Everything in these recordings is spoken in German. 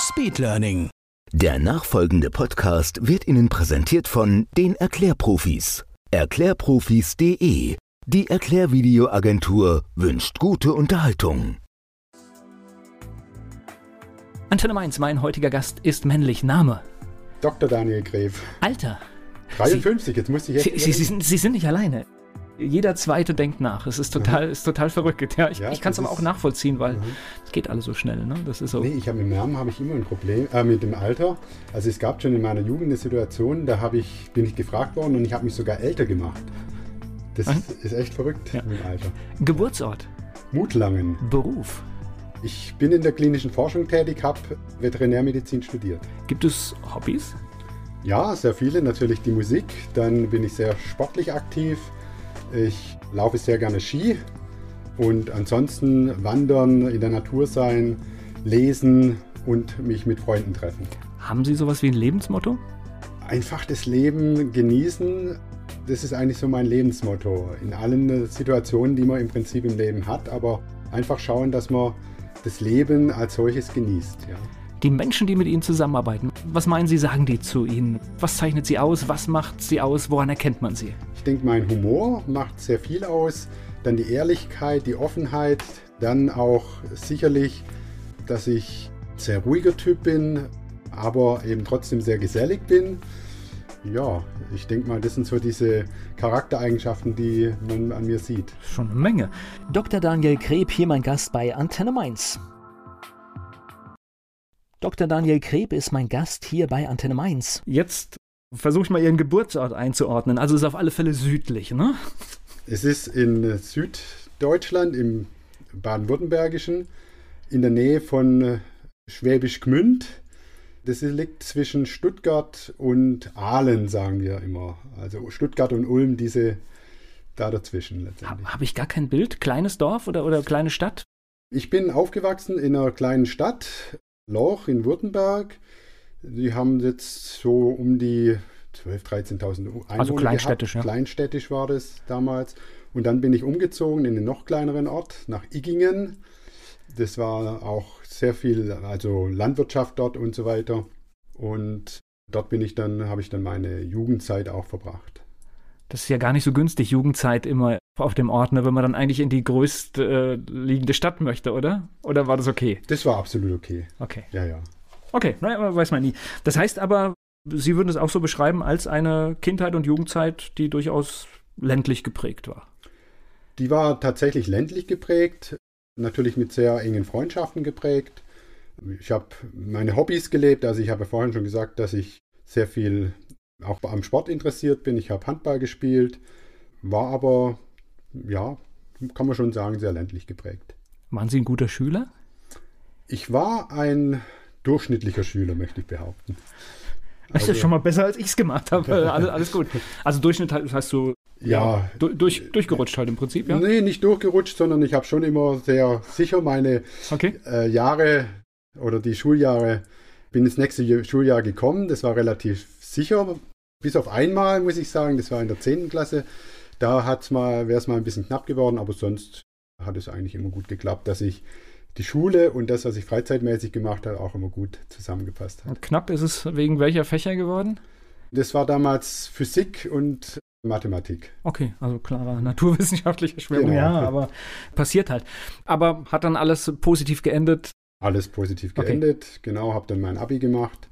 Speedlearning. Der nachfolgende Podcast wird Ihnen präsentiert von den Erklärprofis. Erklärprofis.de. Die Erklärvideoagentur wünscht gute Unterhaltung. Antenne Mainz, mein heutiger Gast ist männlich. Name? Dr. Daniel Gref. Alter? 53, jetzt musste ich Sie, jetzt. Sie, Sie, sind, Sie sind nicht alleine. Jeder Zweite denkt nach. Es ist total, ist total verrückt. Ja, ich Ja, ich kann es aber auch nachvollziehen, weil Mhm. es geht alles so schnell. Ne? Das ist so. Nee, ich habe mit Namen habe ich immer ein Problem, äh, mit dem Alter. Also es gab schon in meiner Jugend eine Situation, da habe ich, bin ich gefragt worden und ich habe mich sogar älter gemacht. Das Mhm. ist, ist echt verrückt Ja. mit dem Alter. Geburtsort, Mutlangen. Beruf. Ich bin in der klinischen Forschung tätig, habe Veterinärmedizin studiert. Gibt es Hobbys? Ja, sehr viele. Natürlich die Musik. Dann bin ich sehr sportlich aktiv. Ich laufe sehr gerne Ski. Und ansonsten wandern, in der Natur sein, lesen und mich mit Freunden treffen. Haben Sie sowas wie ein Lebensmotto? Einfach das Leben genießen, das ist eigentlich so mein Lebensmotto. In allen Situationen, die man im Prinzip im Leben hat, aber einfach schauen, dass man das Leben als solches genießt. Ja. Die Menschen, die mit Ihnen zusammenarbeiten, was meinen Sie, sagen die zu Ihnen? Was zeichnet Sie aus? Was macht Sie aus? Woran erkennt man Sie? Ich denke, mein Humor macht sehr viel aus. Dann die Ehrlichkeit, die Offenheit. Dann auch sicherlich, dass ich ein sehr ruhiger Typ bin, aber eben trotzdem sehr gesellig bin. Ja, ich denke mal, das sind so diese Charaktereigenschaften, die man an mir sieht. Schon eine Menge. Dr. Daniel Kreb, hier mein Gast bei Antenne Mainz. Dr. Daniel Kreb ist mein Gast hier bei Antenne Mainz. Jetzt versuche ich mal Ihren Geburtsort einzuordnen. Also ist auf alle Fälle südlich, ne? Es ist in Süddeutschland, im Baden-Württembergischen, in der Nähe von äh, Schwäbisch Gmünd. Das liegt zwischen Stuttgart und Aalen, sagen wir immer. Also Stuttgart und Ulm, diese da dazwischen letztendlich. Habe ich gar kein Bild? Kleines Dorf oder, oder kleine Stadt? Ich bin aufgewachsen in einer kleinen Stadt, Loch in Württemberg. Die haben jetzt so um die 12.000, 13.000 Einwohner Also kleinstädtisch, gehabt. ja. Kleinstädtisch war das damals. Und dann bin ich umgezogen in einen noch kleineren Ort, nach Iggingen. Das war auch sehr viel, also Landwirtschaft dort und so weiter. Und dort bin ich dann, habe ich dann meine Jugendzeit auch verbracht. Das ist ja gar nicht so günstig, Jugendzeit immer auf dem Ort, ne, wenn man dann eigentlich in die größt äh, liegende Stadt möchte, oder? Oder war das okay? Das war absolut okay. Okay. Ja, ja. Okay, naja, weiß man nie. Das heißt aber, Sie würden es auch so beschreiben als eine Kindheit und Jugendzeit, die durchaus ländlich geprägt war. Die war tatsächlich ländlich geprägt, natürlich mit sehr engen Freundschaften geprägt. Ich habe meine Hobbys gelebt, also ich habe vorhin schon gesagt, dass ich sehr viel auch am Sport interessiert bin. Ich habe Handball gespielt, war aber, ja, kann man schon sagen, sehr ländlich geprägt. Waren Sie ein guter Schüler? Ich war ein durchschnittlicher Schüler, möchte ich behaupten. Das ist Also- schon mal besser, als ich es gemacht habe. alles, alles gut. Also Durchschnitt heißt so Ja, du, durch, durchgerutscht halt im Prinzip, ja? nee, nicht durchgerutscht, sondern ich habe schon immer sehr sicher meine Okay. äh, Jahre oder die Schuljahre, bin ins nächste Schuljahr gekommen. Das war relativ sicher. Bis auf einmal, muss ich sagen, das war in der 10. Klasse. Da hat's mal, wäre es mal ein bisschen knapp geworden, aber sonst hat es eigentlich immer gut geklappt, dass ich die Schule und das, was ich freizeitmäßig gemacht habe, auch immer gut zusammengepasst hat. Und knapp ist es wegen welcher Fächer geworden? Das war damals Physik und Mathematik. Okay, also klarer naturwissenschaftlicher Schwerpunkt, Genau. ja, aber passiert halt. Aber hat dann alles positiv geendet. Alles positiv Okay. geendet. Genau, habe dann mein Abi gemacht.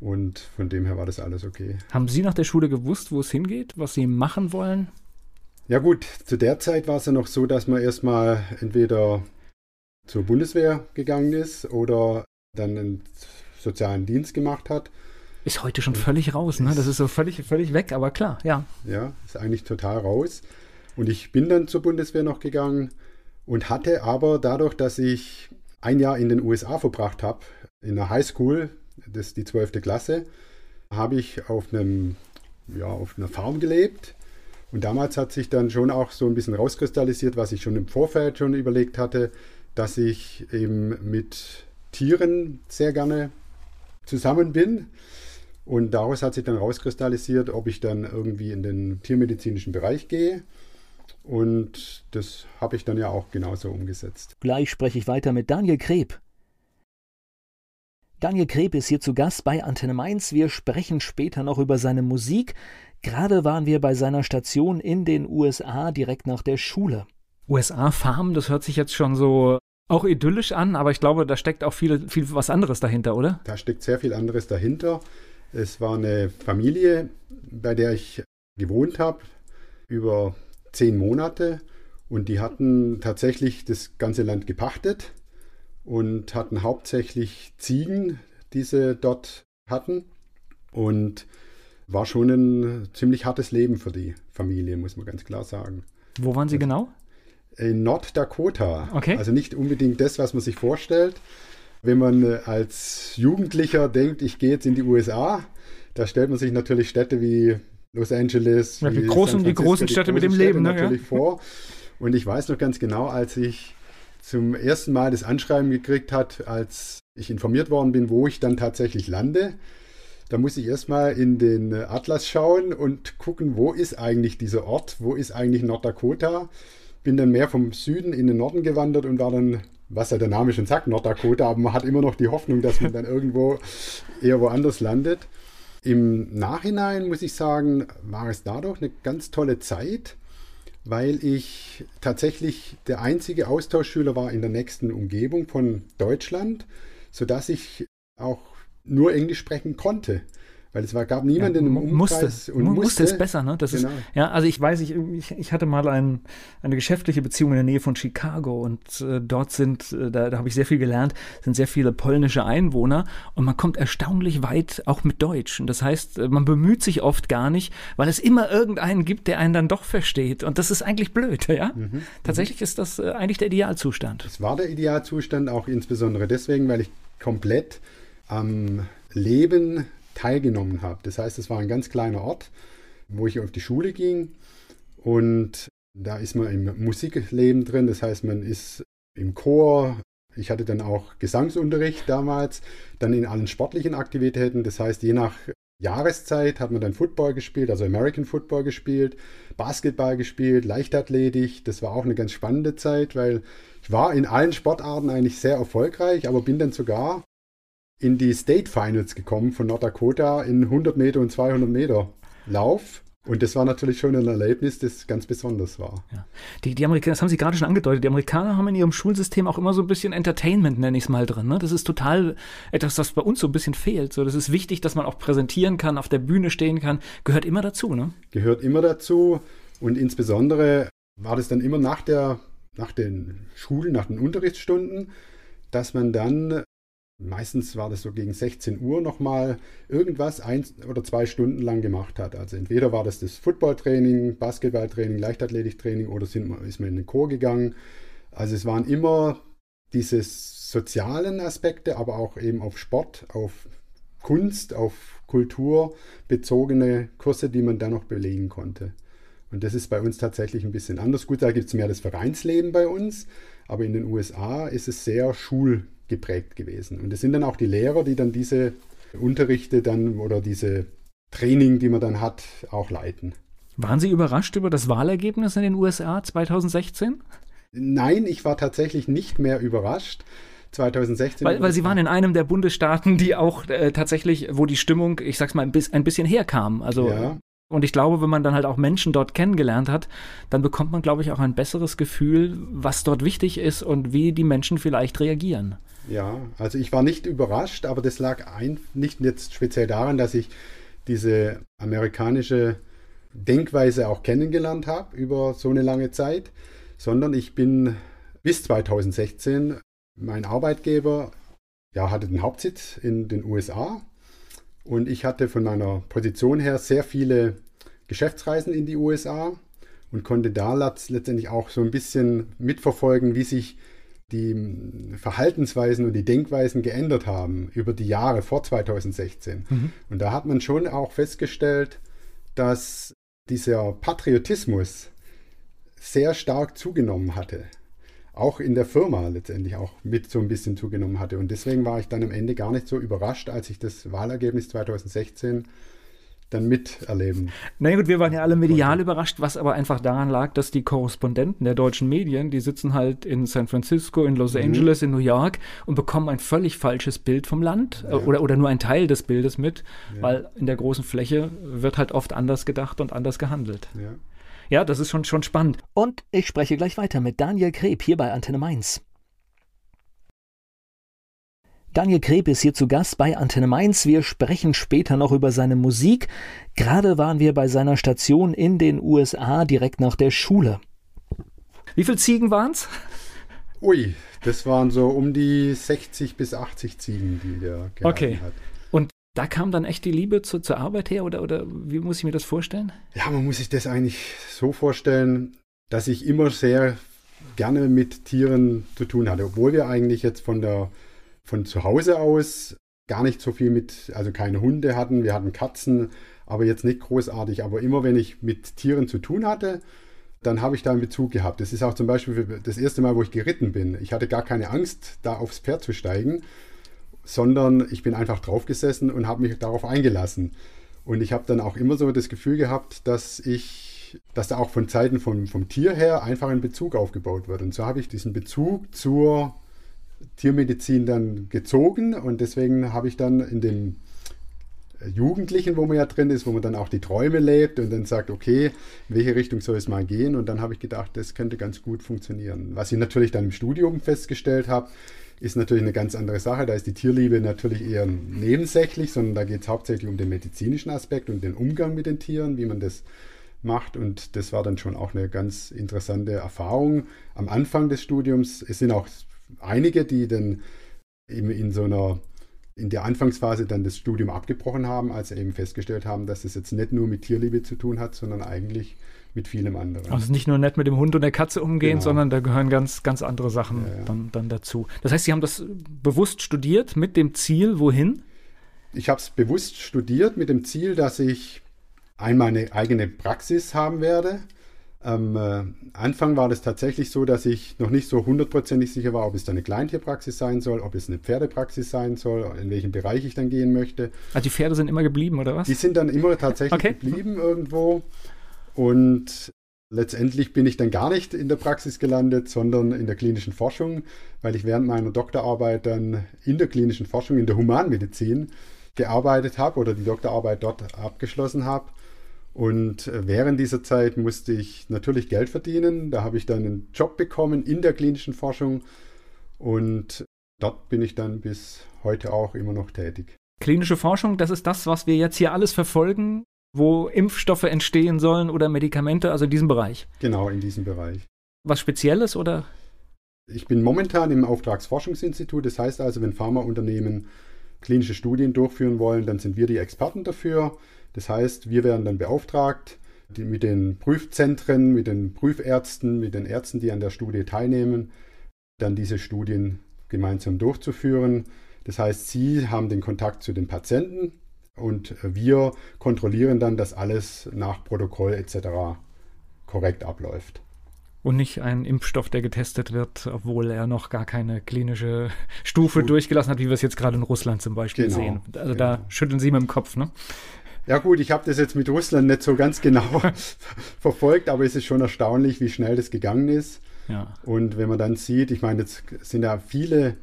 Und von dem her war das alles okay. Haben Sie nach der Schule gewusst, wo es hingeht, was Sie machen wollen? Ja gut, zu der Zeit war es ja noch so, dass man erstmal entweder zur Bundeswehr gegangen ist oder dann einen sozialen Dienst gemacht hat. Ist heute schon völlig raus, ne? Das ist so völlig, völlig weg, aber klar, ja. Ja, ist eigentlich total raus. Und ich bin dann zur Bundeswehr noch gegangen und hatte aber dadurch, dass ich ein Jahr in den USA verbracht habe, in der Highschool, das ist die 12. Klasse, habe ich auf, einem, ja, auf einer Farm gelebt. Und damals hat sich dann schon auch so ein bisschen rauskristallisiert, was ich schon im Vorfeld schon überlegt hatte, dass ich eben mit Tieren sehr gerne zusammen bin. Und daraus hat sich dann rauskristallisiert, ob ich dann irgendwie in den tiermedizinischen Bereich gehe. Und das habe ich dann ja auch genauso umgesetzt. Gleich spreche ich weiter mit Daniel Kreb. Daniel Kreb ist hier zu Gast bei Antenne Mainz. Wir sprechen später noch über seine Musik. Gerade waren wir bei seiner Station in den USA direkt nach der Schule. USA Farm, das hört sich jetzt schon so auch idyllisch an, aber ich glaube, da steckt auch viel, viel was anderes dahinter, oder? Da steckt sehr viel anderes dahinter. Es war eine Familie, bei der ich gewohnt habe, über zehn Monate. Und die hatten tatsächlich das ganze Land gepachtet und hatten hauptsächlich Ziegen, die sie dort hatten. Und war schon ein ziemlich hartes Leben für die Familie, muss man ganz klar sagen. Wo waren Sie also, genau? In Norddakota. Okay. Also nicht unbedingt das, was man sich vorstellt. Wenn man äh, als Jugendlicher denkt, ich gehe jetzt in die USA, da stellt man sich natürlich Städte wie Los Angeles, ja, die, großen, die großen Städte mit dem Städte Leben, ne? natürlich vor. Und ich weiß noch ganz genau, als ich zum ersten Mal das Anschreiben gekriegt hat, als ich informiert worden bin, wo ich dann tatsächlich lande, da muss ich erstmal in den Atlas schauen und gucken, wo ist eigentlich dieser Ort, wo ist eigentlich Norddakota bin dann mehr vom Süden in den Norden gewandert und war dann, was ja der Name schon sagt, Norddakota, aber man hat immer noch die Hoffnung, dass man dann irgendwo eher woanders landet. Im Nachhinein muss ich sagen, war es dadurch eine ganz tolle Zeit, weil ich tatsächlich der einzige Austauschschüler war in der nächsten Umgebung von Deutschland, sodass ich auch nur Englisch sprechen konnte. Weil es war, gab niemanden ja, im Umkreis. Musste, und musste, musste es besser, ne? Das genau. ist, ja, also ich weiß, ich, ich, hatte mal ein, eine geschäftliche Beziehung in der Nähe von Chicago und äh, dort sind, äh, da, da habe ich sehr viel gelernt, sind sehr viele polnische Einwohner und man kommt erstaunlich weit auch mit Deutsch. Und das heißt, äh, man bemüht sich oft gar nicht, weil es immer irgendeinen gibt, der einen dann doch versteht. Und das ist eigentlich blöd, ja? Mhm. mhm. Tatsächlich ist das äh, eigentlich der Idealzustand. Es war der Idealzustand auch insbesondere deswegen, weil ich komplett am Leben teilgenommen habe. Das heißt, es war ein ganz kleiner Ort, wo ich auf die Schule ging und da ist man im Musikleben drin. Das heißt, man ist im Chor. Ich hatte dann auch Gesangsunterricht damals, dann in allen sportlichen Aktivitäten. Das heißt, je nach Jahreszeit hat man dann Football gespielt, also American Football gespielt, Basketball gespielt, Leichtathletik. Das war auch eine ganz spannende Zeit, weil ich war in allen Sportarten eigentlich sehr erfolgreich, aber bin dann sogar in die State Finals gekommen von North Dakota in 100 Meter und 200 Meter Lauf. Und das war natürlich schon ein Erlebnis, das ganz besonders war. Ja. Die, die Amerikaner, das haben Sie gerade schon angedeutet, die Amerikaner haben in ihrem Schulsystem auch immer so ein bisschen Entertainment, nenne ich es mal drin. Ne? Das ist total etwas, was bei uns so ein bisschen fehlt. So, das ist wichtig, dass man auch präsentieren kann, auf der Bühne stehen kann. Gehört immer dazu, ne? Gehört immer dazu. Und insbesondere war das dann immer nach, der, nach den Schulen, nach den Unterrichtsstunden, dass man dann meistens war das so gegen 16 Uhr nochmal irgendwas ein oder zwei Stunden lang gemacht hat. Also entweder war das das Footballtraining, Basketballtraining, Leichtathletiktraining oder sind, ist man in den Chor gegangen. Also es waren immer diese sozialen Aspekte, aber auch eben auf Sport, auf Kunst, auf Kultur bezogene Kurse, die man dann noch belegen konnte. Und das ist bei uns tatsächlich ein bisschen anders. Gut, da gibt es mehr das Vereinsleben bei uns, aber in den USA ist es sehr schul geprägt gewesen. Und es sind dann auch die Lehrer, die dann diese Unterrichte dann oder diese Training, die man dann hat, auch leiten. Waren Sie überrascht über das Wahlergebnis in den USA 2016? Nein, ich war tatsächlich nicht mehr überrascht. 2016. Weil, weil Sie waren in einem der Bundesstaaten, die auch äh, tatsächlich, wo die Stimmung, ich sag's mal, ein, bis, ein bisschen herkam. Also ja. Und ich glaube, wenn man dann halt auch Menschen dort kennengelernt hat, dann bekommt man, glaube ich, auch ein besseres Gefühl, was dort wichtig ist und wie die Menschen vielleicht reagieren. Ja, also ich war nicht überrascht, aber das lag ein, nicht jetzt speziell daran, dass ich diese amerikanische Denkweise auch kennengelernt habe über so eine lange Zeit, sondern ich bin bis 2016 mein Arbeitgeber ja, hatte den Hauptsitz in den USA und ich hatte von meiner Position her sehr viele Geschäftsreisen in die USA und konnte da letztendlich auch so ein bisschen mitverfolgen, wie sich die Verhaltensweisen und die Denkweisen geändert haben über die Jahre vor 2016. Mhm. Und da hat man schon auch festgestellt, dass dieser Patriotismus sehr stark zugenommen hatte. Auch in der Firma letztendlich auch mit so ein bisschen zugenommen hatte. Und deswegen war ich dann am Ende gar nicht so überrascht, als ich das Wahlergebnis 2016 dann miterleben. Na gut, wir waren ja alle medial überrascht, was aber einfach daran lag, dass die Korrespondenten der deutschen Medien, die sitzen halt in San Francisco, in Los mhm. Angeles, in New York und bekommen ein völlig falsches Bild vom Land ja. oder, oder nur ein Teil des Bildes mit, ja. weil in der großen Fläche wird halt oft anders gedacht und anders gehandelt. Ja. Ja, das ist schon, schon spannend. Und ich spreche gleich weiter mit Daniel Kreb hier bei Antenne Mainz. Daniel Kreb ist hier zu Gast bei Antenne Mainz. Wir sprechen später noch über seine Musik. Gerade waren wir bei seiner Station in den USA direkt nach der Schule. Wie viele Ziegen waren es? Ui, das waren so um die 60 bis 80 Ziegen, die der gehalten okay. hat. Und da kam dann echt die Liebe zu, zur Arbeit her oder, oder wie muss ich mir das vorstellen? Ja, man muss sich das eigentlich so vorstellen, dass ich immer sehr gerne mit Tieren zu tun hatte, obwohl wir eigentlich jetzt von der von zu Hause aus gar nicht so viel mit, also keine Hunde hatten, wir hatten Katzen, aber jetzt nicht großartig. Aber immer wenn ich mit Tieren zu tun hatte, dann habe ich da einen Bezug gehabt. Das ist auch zum Beispiel das erste Mal, wo ich geritten bin. Ich hatte gar keine Angst, da aufs Pferd zu steigen, sondern ich bin einfach draufgesessen und habe mich darauf eingelassen. Und ich habe dann auch immer so das Gefühl gehabt, dass ich, dass da auch von Zeiten vom, vom Tier her einfach ein Bezug aufgebaut wird. Und so habe ich diesen Bezug zur Tiermedizin dann gezogen und deswegen habe ich dann in dem Jugendlichen, wo man ja drin ist, wo man dann auch die Träume lebt und dann sagt, okay, in welche Richtung soll es mal gehen? Und dann habe ich gedacht, das könnte ganz gut funktionieren. Was ich natürlich dann im Studium festgestellt habe, ist natürlich eine ganz andere Sache. Da ist die Tierliebe natürlich eher nebensächlich, sondern da geht es hauptsächlich um den medizinischen Aspekt und den Umgang mit den Tieren, wie man das macht. Und das war dann schon auch eine ganz interessante Erfahrung am Anfang des Studiums. Es sind auch einige, die dann eben in so einer in der Anfangsphase dann das Studium abgebrochen haben, als sie eben festgestellt haben, dass es jetzt nicht nur mit Tierliebe zu tun hat, sondern eigentlich mit vielem anderen. Also nicht nur nett mit dem Hund und der Katze umgehen, genau. sondern da gehören ganz, ganz andere Sachen ja, ja. Dann, dann dazu. Das heißt, Sie haben das bewusst studiert mit dem Ziel, wohin? Ich habe es bewusst studiert mit dem Ziel, dass ich einmal eine eigene Praxis haben werde am äh, Anfang war das tatsächlich so, dass ich noch nicht so hundertprozentig sicher war, ob es eine Kleintierpraxis sein soll, ob es eine Pferdepraxis sein soll, in welchem Bereich ich dann gehen möchte. Also die Pferde sind immer geblieben, oder was? Die sind dann immer tatsächlich okay. geblieben irgendwo. Und letztendlich bin ich dann gar nicht in der Praxis gelandet, sondern in der klinischen Forschung, weil ich während meiner Doktorarbeit dann in der klinischen Forschung, in der Humanmedizin gearbeitet habe oder die Doktorarbeit dort abgeschlossen habe und äh, während dieser Zeit musste ich natürlich Geld verdienen. Da habe ich dann einen Job bekommen in der klinischen Forschung und dort bin ich dann bis heute auch immer noch tätig. Klinische Forschung, das ist das, was wir jetzt hier alles verfolgen, wo Impfstoffe entstehen sollen oder Medikamente, also in diesem Bereich. Genau, in diesem Bereich. Was Spezielles oder? Ich bin momentan im Auftragsforschungsinstitut. Das heißt also, wenn Pharmaunternehmen klinische Studien durchführen wollen, dann sind wir die Experten dafür. Das heißt, wir werden dann beauftragt, die, mit den Prüfzentren, mit den Prüfärzten, mit den Ärzten, die an der Studie teilnehmen, dann diese Studien gemeinsam durchzuführen. Das heißt, sie haben den Kontakt zu den Patienten und wir kontrollieren dann, dass alles nach Protokoll etc. korrekt abläuft. Und nicht ein Impfstoff, der getestet wird, obwohl er noch gar keine klinische Stufe durchgelassen hat, wie wir es jetzt gerade in Russland zum Beispiel genau, sehen. Also genau. da schütteln Sie mit dem Kopf, ne? Ja gut, ich habe das jetzt mit Russland nicht so ganz genau verfolgt, aber es ist schon erstaunlich, wie schnell das gegangen ist. Ja. Und wenn man dann sieht, ich meine, jetzt sind ja viele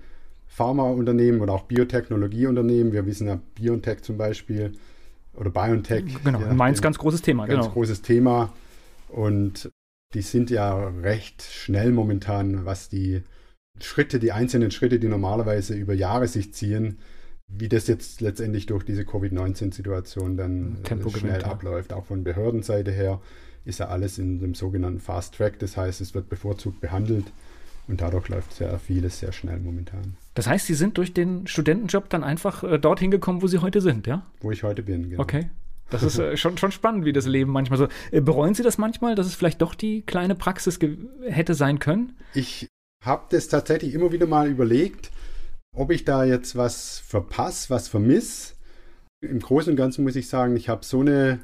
Pharmaunternehmen oder auch Biotechnologieunternehmen, wir wissen ja BioNTech zum Beispiel oder BioNTech. Genau, ja, Mainz ganz großes Thema. Ganz genau. großes Thema und die sind ja recht schnell momentan, was die Schritte, die einzelnen Schritte, die normalerweise über Jahre sich ziehen, wie das jetzt letztendlich durch diese Covid-19-Situation dann Tempo schnell gewinnt, abläuft. Auch von Behördenseite her ist ja alles in dem sogenannten Fast Track. Das heißt, es wird bevorzugt behandelt und dadurch läuft sehr vieles sehr schnell momentan. Das heißt, Sie sind durch den Studentenjob dann einfach äh, dorthin gekommen, wo Sie heute sind, ja? Wo ich heute bin, genau. Okay. Das ist äh, schon, schon spannend, wie das Leben manchmal so. Äh, bereuen Sie das manchmal, dass es vielleicht doch die kleine Praxis hätte sein können? Ich habe das tatsächlich immer wieder mal überlegt, ob ich da jetzt was verpasse, was vermisse. Im Großen und Ganzen muss ich sagen, ich habe so eine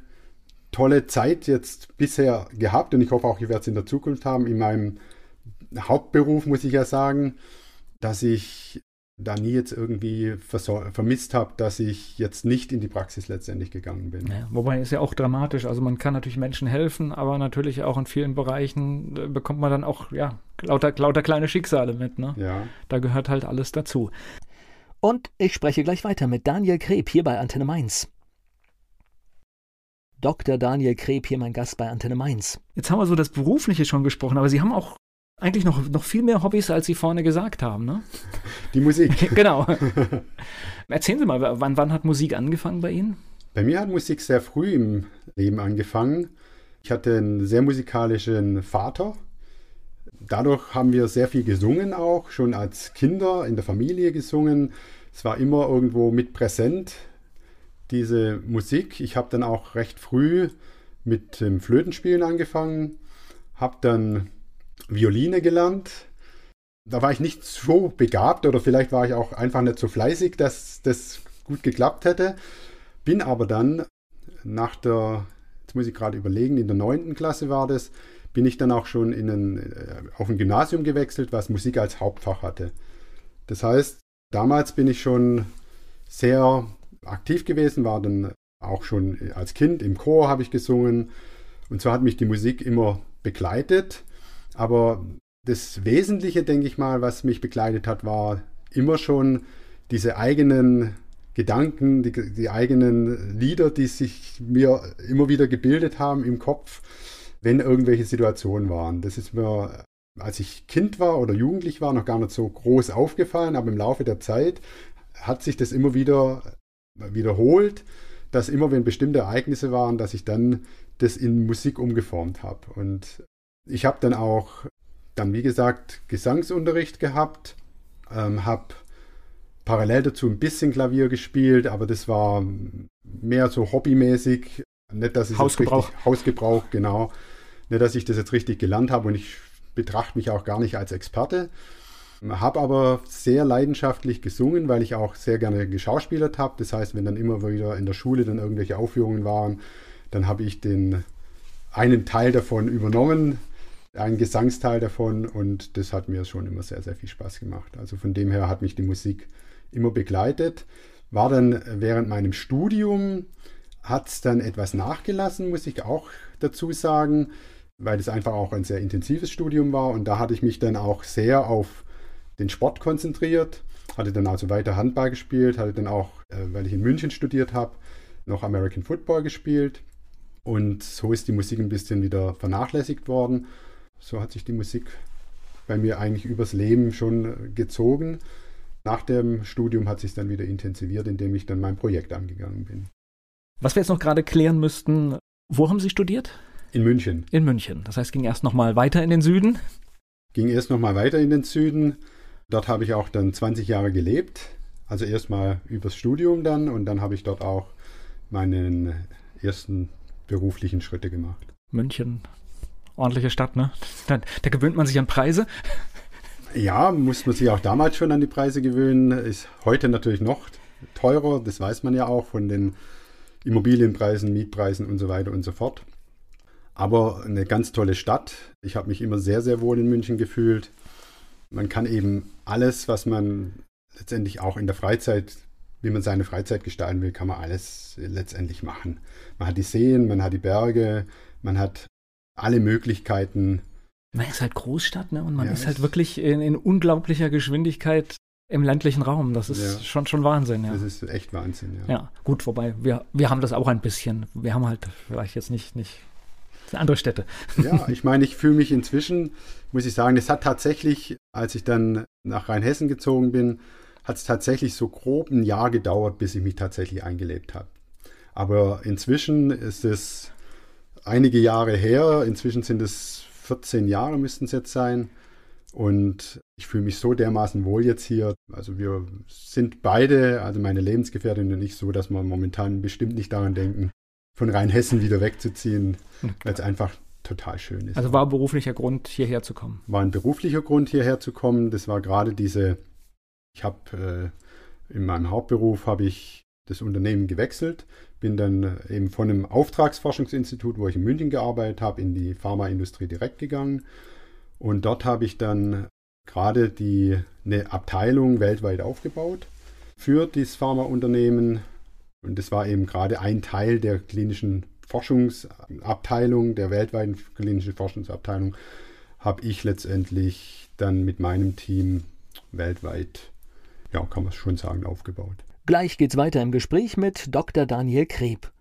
tolle Zeit jetzt bisher gehabt und ich hoffe auch, ich werde es in der Zukunft haben. In meinem Hauptberuf muss ich ja sagen, dass ich da nie jetzt irgendwie vermisst habe, dass ich jetzt nicht in die Praxis letztendlich gegangen bin. Ja, wobei ist ja auch dramatisch. Also man kann natürlich Menschen helfen, aber natürlich auch in vielen Bereichen äh, bekommt man dann auch ja lauter, lauter kleine Schicksale mit. Ne? Ja. Da gehört halt alles dazu. Und ich spreche gleich weiter mit Daniel Kreb hier bei Antenne Mainz. Dr. Daniel Kreb hier mein Gast bei Antenne Mainz. Jetzt haben wir so das Berufliche schon gesprochen, aber Sie haben auch eigentlich noch, noch viel mehr Hobbys, als Sie vorne gesagt haben, ne? Die Musik. genau. Erzählen Sie mal, wann, wann hat Musik angefangen bei Ihnen? Bei mir hat Musik sehr früh im Leben angefangen. Ich hatte einen sehr musikalischen Vater. Dadurch haben wir sehr viel gesungen auch, schon als Kinder in der Familie gesungen. Es war immer irgendwo mit präsent, diese Musik. Ich habe dann auch recht früh mit dem Flötenspielen angefangen, habe dann Violine gelernt. Da war ich nicht so begabt oder vielleicht war ich auch einfach nicht so fleißig, dass das gut geklappt hätte. Bin aber dann nach der, jetzt muss ich gerade überlegen, in der neunten Klasse war das, bin ich dann auch schon in ein, äh, auf ein Gymnasium gewechselt, was Musik als Hauptfach hatte. Das heißt, damals bin ich schon sehr aktiv gewesen, war dann auch schon als Kind im Chor habe ich gesungen und so hat mich die Musik immer begleitet. Aber das Wesentliche, denke ich mal, was mich begleitet hat, war immer schon diese eigenen Gedanken, die, die, eigenen Lieder, die sich mir immer wieder gebildet haben im Kopf, wenn irgendwelche Situationen waren. Das ist mir, als ich Kind war oder Jugendlich war, noch gar nicht so groß aufgefallen, aber im Laufe der Zeit hat sich das immer wieder wiederholt, dass immer wenn bestimmte Ereignisse waren, dass ich dann das in Musik umgeformt habe. Und ich habe dann auch, dann wie gesagt, Gesangsunterricht gehabt, ähm, habe parallel dazu ein bisschen Klavier gespielt, aber das war mehr so hobbymäßig. Nicht, dass ich Hausgebrauch. Richtig, Hausgebrauch, genau. Nicht, dass ich das jetzt richtig gelernt habe und ich betrachte mich auch gar nicht als Experte. Habe aber sehr leidenschaftlich gesungen, weil ich auch sehr gerne geschauspielert habe. Das heißt, wenn dann immer wieder in der Schule dann irgendwelche Aufführungen waren, dann habe ich den einen Teil davon übernommen, einen Gesangsteil davon und das hat mir schon immer sehr, sehr viel Spaß gemacht. Also von dem her hat mich die Musik immer begleitet. War dann während meinem Studium, hat es dann etwas nachgelassen, muss ich auch dazu sagen, weil es einfach auch ein sehr intensives Studium war und da hatte ich mich dann auch sehr auf den Sport konzentriert, hatte dann also weiter Handball gespielt, hatte dann auch, äh, weil ich in München studiert habe, noch American Football gespielt. Und so ist die Musik ein bisschen wieder vernachlässigt worden. So hat sich die Musik bei mir eigentlich übers Leben schon gezogen. Nach dem Studium hat sich dann wieder intensiviert, indem ich dann mein Projekt angegangen bin. Was wir jetzt noch gerade klären müssten, wo haben Sie studiert? In München. In München. Das heißt, ging erst noch mal weiter in den Süden? Ging erst noch mal weiter in den Süden. Dort habe ich auch dann 20 Jahre gelebt. Also erstmal übers Studium dann und dann habe ich dort auch meinen ersten beruflichen Schritte gemacht. München, ordentliche Stadt, ne? Da, da gewöhnt man sich an Preise. Ja, muss man sich auch damals schon an die Preise gewöhnen. Ist heute natürlich noch teurer, das weiß man ja auch von den Immobilienpreisen, Mietpreisen und so weiter und so fort. Aber eine ganz tolle Stadt. Ich habe mich immer sehr, sehr wohl in München gefühlt man kann eben alles, was man letztendlich auch in der Freizeit, wie man seine Freizeit gestalten will, kann man alles letztendlich machen. Man hat die Seen, man hat die Berge, man hat alle Möglichkeiten. Man ist halt Großstadt, ne? Und man ja, ist halt wirklich in, in, unglaublicher Geschwindigkeit im ländlichen Raum. Das ist ja. schon, schon Wahnsinn, ja. Das ist echt Wahnsinn, ja. Ja, gut, wobei wir, wir haben das auch ein bisschen. Wir haben halt vielleicht jetzt nicht, nicht andere Städte. Ja, ich meine, ich fühle mich inzwischen, muss ich sagen, es hat tatsächlich, als ich dann nach Rheinhessen gezogen bin, hat es tatsächlich so grob ein Jahr gedauert, bis ich mich tatsächlich eingelebt habe. Aber inzwischen ist es einige Jahre her, inzwischen sind es 14 Jahre müssten es jetzt sein. Und ich fühle mich so dermaßen wohl jetzt hier. Also wir sind beide, also meine Lebensgefährtin und ich, so, dass wir momentan bestimmt nicht daran denken, von Rheinhessen wieder wegzuziehen, weil es einfach total schön ist. Also war ein beruflicher Grund, hierher zu kommen? War ein beruflicher Grund, hierher zu kommen. Das war gerade diese, ich habe äh, in meinem Hauptberuf habe ich das Unternehmen gewechselt, bin dann eben von einem Auftragsforschungsinstitut, wo ich in München gearbeitet habe, in die Pharmaindustrie direkt gegangen. Und dort habe ich dann gerade die, eine Abteilung weltweit aufgebaut für dieses Pharmaunternehmen. Und das war eben gerade ein Teil der klinischen Forschungsabteilung, der weltweiten klinischen Forschungsabteilung, habe ich letztendlich dann mit meinem Team weltweit, ja, kann man schon sagen, aufgebaut. Gleich geht's weiter im Gespräch mit Dr. Daniel Kreb.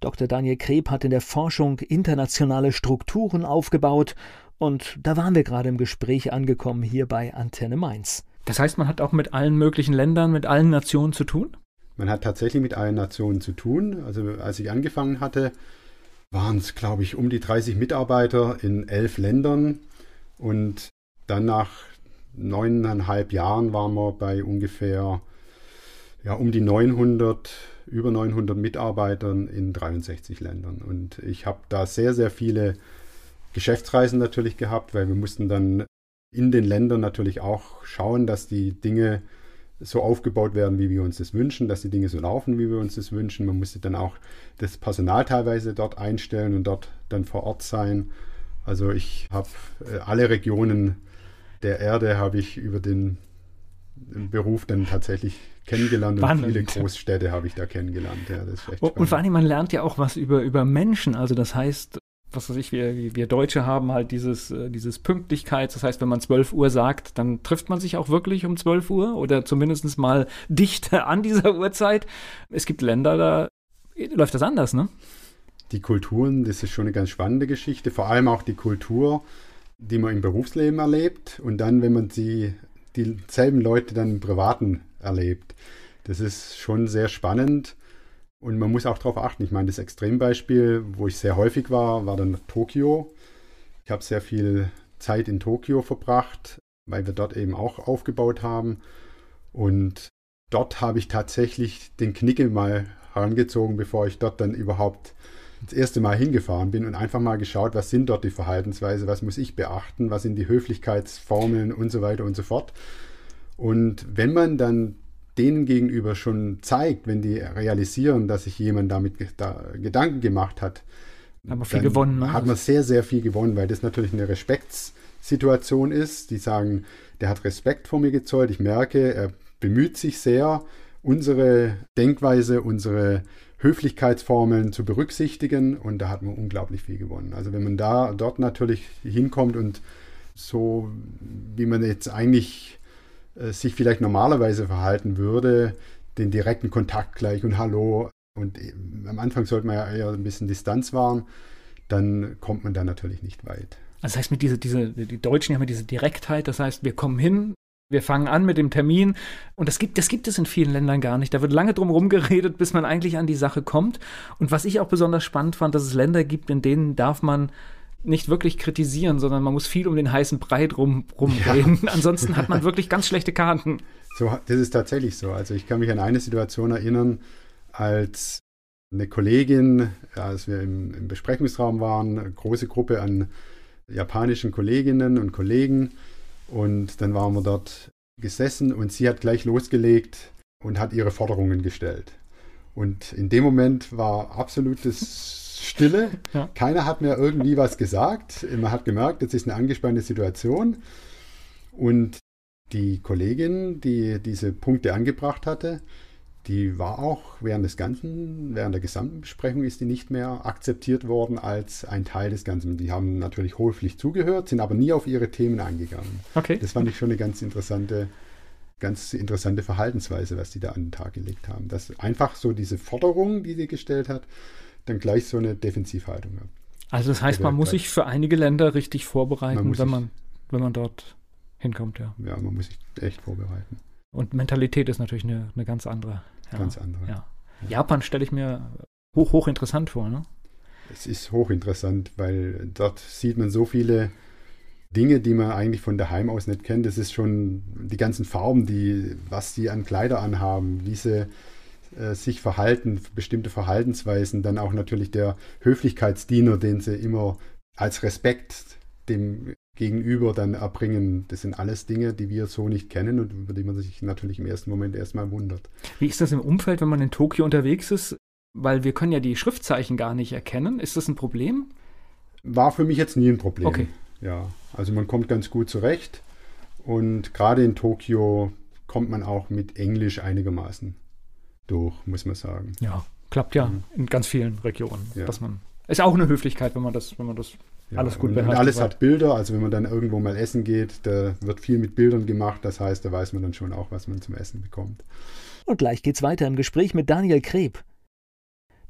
Dr. Daniel Kreb hat in der Forschung internationale Strukturen aufgebaut und da waren wir gerade im Gespräch angekommen hier bei Antenne Mainz. Das heißt, man hat auch mit allen möglichen Ländern, mit allen Nationen zu tun? Man hat tatsächlich mit allen Nationen zu tun. Also als ich angefangen hatte, waren es, glaube ich, um die 30 Mitarbeiter in elf Ländern. Und dann nach neuneinhalb Jahren waren wir bei ungefähr ja, um die 900, über 900 Mitarbeitern in 63 Ländern. Und ich habe da sehr, sehr viele Geschäftsreisen natürlich gehabt, weil wir mussten dann in den Ländern natürlich auch schauen, dass die Dinge so aufgebaut werden, wie wir uns das wünschen, dass die Dinge so laufen, wie wir uns das wünschen. Man musste dann auch das Personal teilweise dort einstellen und dort dann vor Ort sein. Also ich habe äh, alle Regionen der Erde habe ich über den Beruf dann tatsächlich kennengelernt und viele Großstädte habe ich da kennengelernt. Ja, das ist echt und vor allem, man lernt ja auch was über, über Menschen. Also das heißt, was weiß ich, wir, wir Deutsche haben halt dieses, äh, dieses Pünktlichkeits, das heißt, wenn man 12 Uhr sagt, dann trifft man sich auch wirklich um 12 Uhr oder zumindest mal dicht an dieser Uhrzeit. Es gibt Länder, da läuft das anders, ne? Die Kulturen, das ist schon eine ganz spannende Geschichte, vor allem auch die Kultur, die man im Berufsleben erlebt und dann, wenn man sie, dieselben Leute dann im Privaten erlebt. Das ist schon sehr spannend und man muss auch darauf achten. Ich meine, das Extrembeispiel, wo ich sehr häufig war, war dann Tokio. Ich habe sehr viel Zeit in Tokio verbracht, weil wir dort eben auch aufgebaut haben. Und dort habe ich tatsächlich den Knicke mal herangezogen, bevor ich dort dann überhaupt das erste Mal hingefahren bin und einfach mal geschaut, was sind dort die Verhaltensweise, was muss ich beachten, was sind die Höflichkeitsformeln und so weiter und so fort. Und wenn man dann denen gegenüber schon zeigt, wenn die realisieren, dass sich jemand damit da Gedanken gemacht hat, hat man viel gewonnen. Ne? Hat man sehr, sehr viel gewonnen, weil das natürlich eine Respektssituation ist. Die sagen, der hat Respekt vor mir gezollt. Ich merke, er bemüht sich sehr, unsere Denkweise, unsere Höflichkeitsformeln zu berücksichtigen und da hat man unglaublich viel gewonnen. Also wenn man da dort natürlich hinkommt und so, wie man jetzt eigentlich sich vielleicht normalerweise verhalten würde, den direkten Kontakt gleich und Hallo. Und äh, am Anfang sollte man ja eher ein bisschen Distanz wahren, dann kommt man da natürlich nicht weit. Also das heißt, mit diese, diese, die Deutschen haben ja diese Direktheit, das heißt, wir kommen hin, wir fangen an mit dem Termin und das gibt, das gibt es in vielen Ländern gar nicht. Da wird lange drum rumgeredet, bis man eigentlich an die Sache kommt. Und was ich auch besonders spannend fand, dass es Länder gibt, in denen darf man nicht wirklich kritisieren, sondern man muss viel um den heißen Brei drum rumreden. Ja. Ansonsten hat man wirklich ganz schlechte Karten. So, das ist tatsächlich so. Also ich kann mich an eine Situation erinnern, als eine Kollegin, als wir im, im Besprechungsraum waren, eine große Gruppe an japanischen Kolleginnen und Kollegen. Und dann waren wir dort gesessen und sie hat gleich losgelegt und hat ihre Forderungen gestellt. Und in dem Moment war absolutes Stille. Ja. Keiner hat mir irgendwie was gesagt. Man hat gemerkt, jetzt ist eine angespannte Situation. Und die Kollegin, die diese Punkte angebracht hatte, die war auch während des Ganzen, während der gesamten Besprechung ist die nicht mehr akzeptiert worden als ein Teil des Ganzen. Die haben natürlich hohlpflicht zugehört, sind aber nie auf ihre Themen eingegangen. Okay. Das fand ich schon eine ganz interessante, ganz interessante Verhaltensweise, was die da an den Tag gelegt haben. Dass einfach so diese Forderung, die sie gestellt hat, dann gleich so eine Defensivhaltung hat. Also das heißt, man muss sich für einige Länder richtig vorbereiten, man wenn, man, wenn man dort hinkommt, ja. Ja, man muss sich echt vorbereiten. Und Mentalität ist natürlich eine, eine ganz andere. Ja. Ganz andere. Ja. Japan stelle ich mir hoch, hoch interessant vor, ne? Es ist hochinteressant, weil dort sieht man so viele Dinge, die man eigentlich von daheim aus nicht kennt. Das ist schon die ganzen Farben, die, was die an Kleider anhaben, wie sie äh, sich verhalten, bestimmte Verhaltensweisen, dann auch natürlich der Höflichkeitsdiener, den sie immer als Respekt dem Gegenüber dann erbringen. Das sind alles Dinge, die wir so nicht kennen und über die man sich natürlich im ersten Moment erstmal wundert. Wie ist das im Umfeld, wenn man in Tokio unterwegs ist? Weil wir können ja die Schriftzeichen gar nicht erkennen. Ist das ein Problem? War für mich jetzt nie ein Problem. Okay. Ja, also man kommt ganz gut zurecht und gerade in Tokio kommt man auch mit Englisch einigermaßen durch, muss man sagen. Ja, klappt ja mhm. in ganz vielen Regionen, ja. dass man ist auch eine Höflichkeit, wenn man das, wenn man das ja, alles gut und, beherrscht. Und alles hat Bilder, also wenn man dann irgendwo mal essen geht, da wird viel mit Bildern gemacht, das heißt, da weiß man dann schon auch, was man zum Essen bekommt. Und gleich geht's weiter im Gespräch mit Daniel Kreb.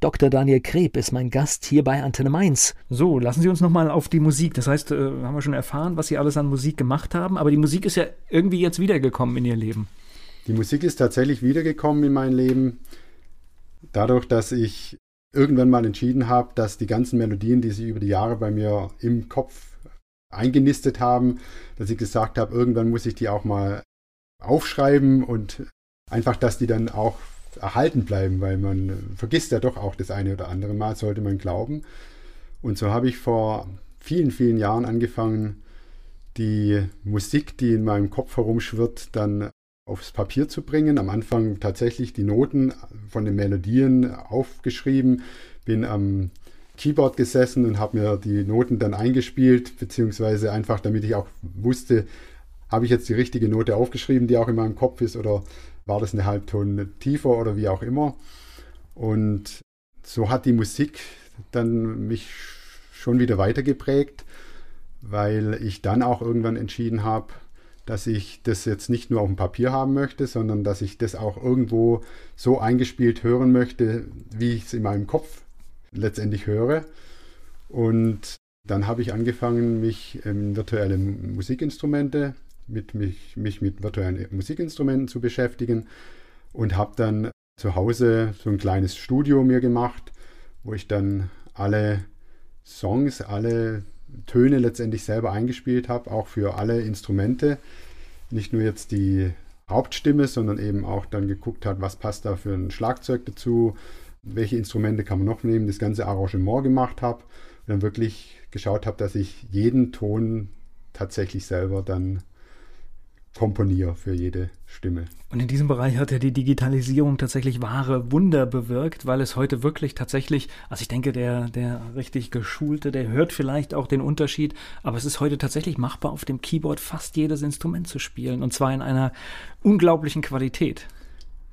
Dr. Daniel Kreb ist mein Gast hier bei Antenne Mainz. So, lassen Sie uns nochmal auf die Musik. Das heißt, äh, haben wir schon erfahren, was Sie alles an Musik gemacht haben, aber die Musik ist ja irgendwie jetzt wiedergekommen in Ihr Leben. Die Musik ist tatsächlich wiedergekommen in mein Leben, dadurch, dass ich irgendwann mal entschieden habe, dass die ganzen Melodien, die sich über die Jahre bei mir im Kopf eingenistet haben, dass ich gesagt habe, irgendwann muss ich die auch mal aufschreiben und einfach, dass die dann auch erhalten bleiben, weil man vergisst ja doch auch das eine oder andere Mal, sollte man glauben. Und so habe ich vor vielen, vielen Jahren angefangen, die Musik, die in meinem Kopf herumschwirrt, dann aufs Papier zu bringen. Am Anfang tatsächlich die Noten von den Melodien aufgeschrieben, bin am Keyboard gesessen und habe mir die Noten dann eingespielt, beziehungsweise einfach, damit ich auch wusste, habe ich jetzt die richtige Note aufgeschrieben, die auch in meinem Kopf ist, oder war das eine Halbton tiefer oder wie auch immer. Und so hat die Musik dann mich schon wieder weitergeprägt, weil ich dann auch irgendwann entschieden habe, dass ich das jetzt nicht nur auf dem Papier haben möchte, sondern dass ich das auch irgendwo so eingespielt hören möchte, wie ich es in meinem Kopf letztendlich höre. Und dann habe ich angefangen, mich in virtuelle Musikinstrumente, mit mich, mich mit virtuellen Musikinstrumenten zu beschäftigen und habe dann zu Hause so ein kleines Studio mir gemacht, wo ich dann alle Songs, alle Töne letztendlich selber eingespielt habe, auch für alle Instrumente. Nicht nur jetzt die Hauptstimme, sondern eben auch dann geguckt hat, was passt da für ein Schlagzeug dazu, welche Instrumente kann man noch nehmen, das ganze Arrangement gemacht habe und dann wirklich geschaut habe, dass ich jeden Ton tatsächlich selber dann komponiere für jede Stimme. Und in diesem Bereich hat ja die Digitalisierung tatsächlich wahre Wunder bewirkt, weil es heute wirklich tatsächlich, also ich denke, der, der richtig Geschulte, der hört vielleicht auch den Unterschied, aber es ist heute tatsächlich machbar, auf dem Keyboard fast jedes Instrument zu spielen und zwar in einer unglaublichen Qualität.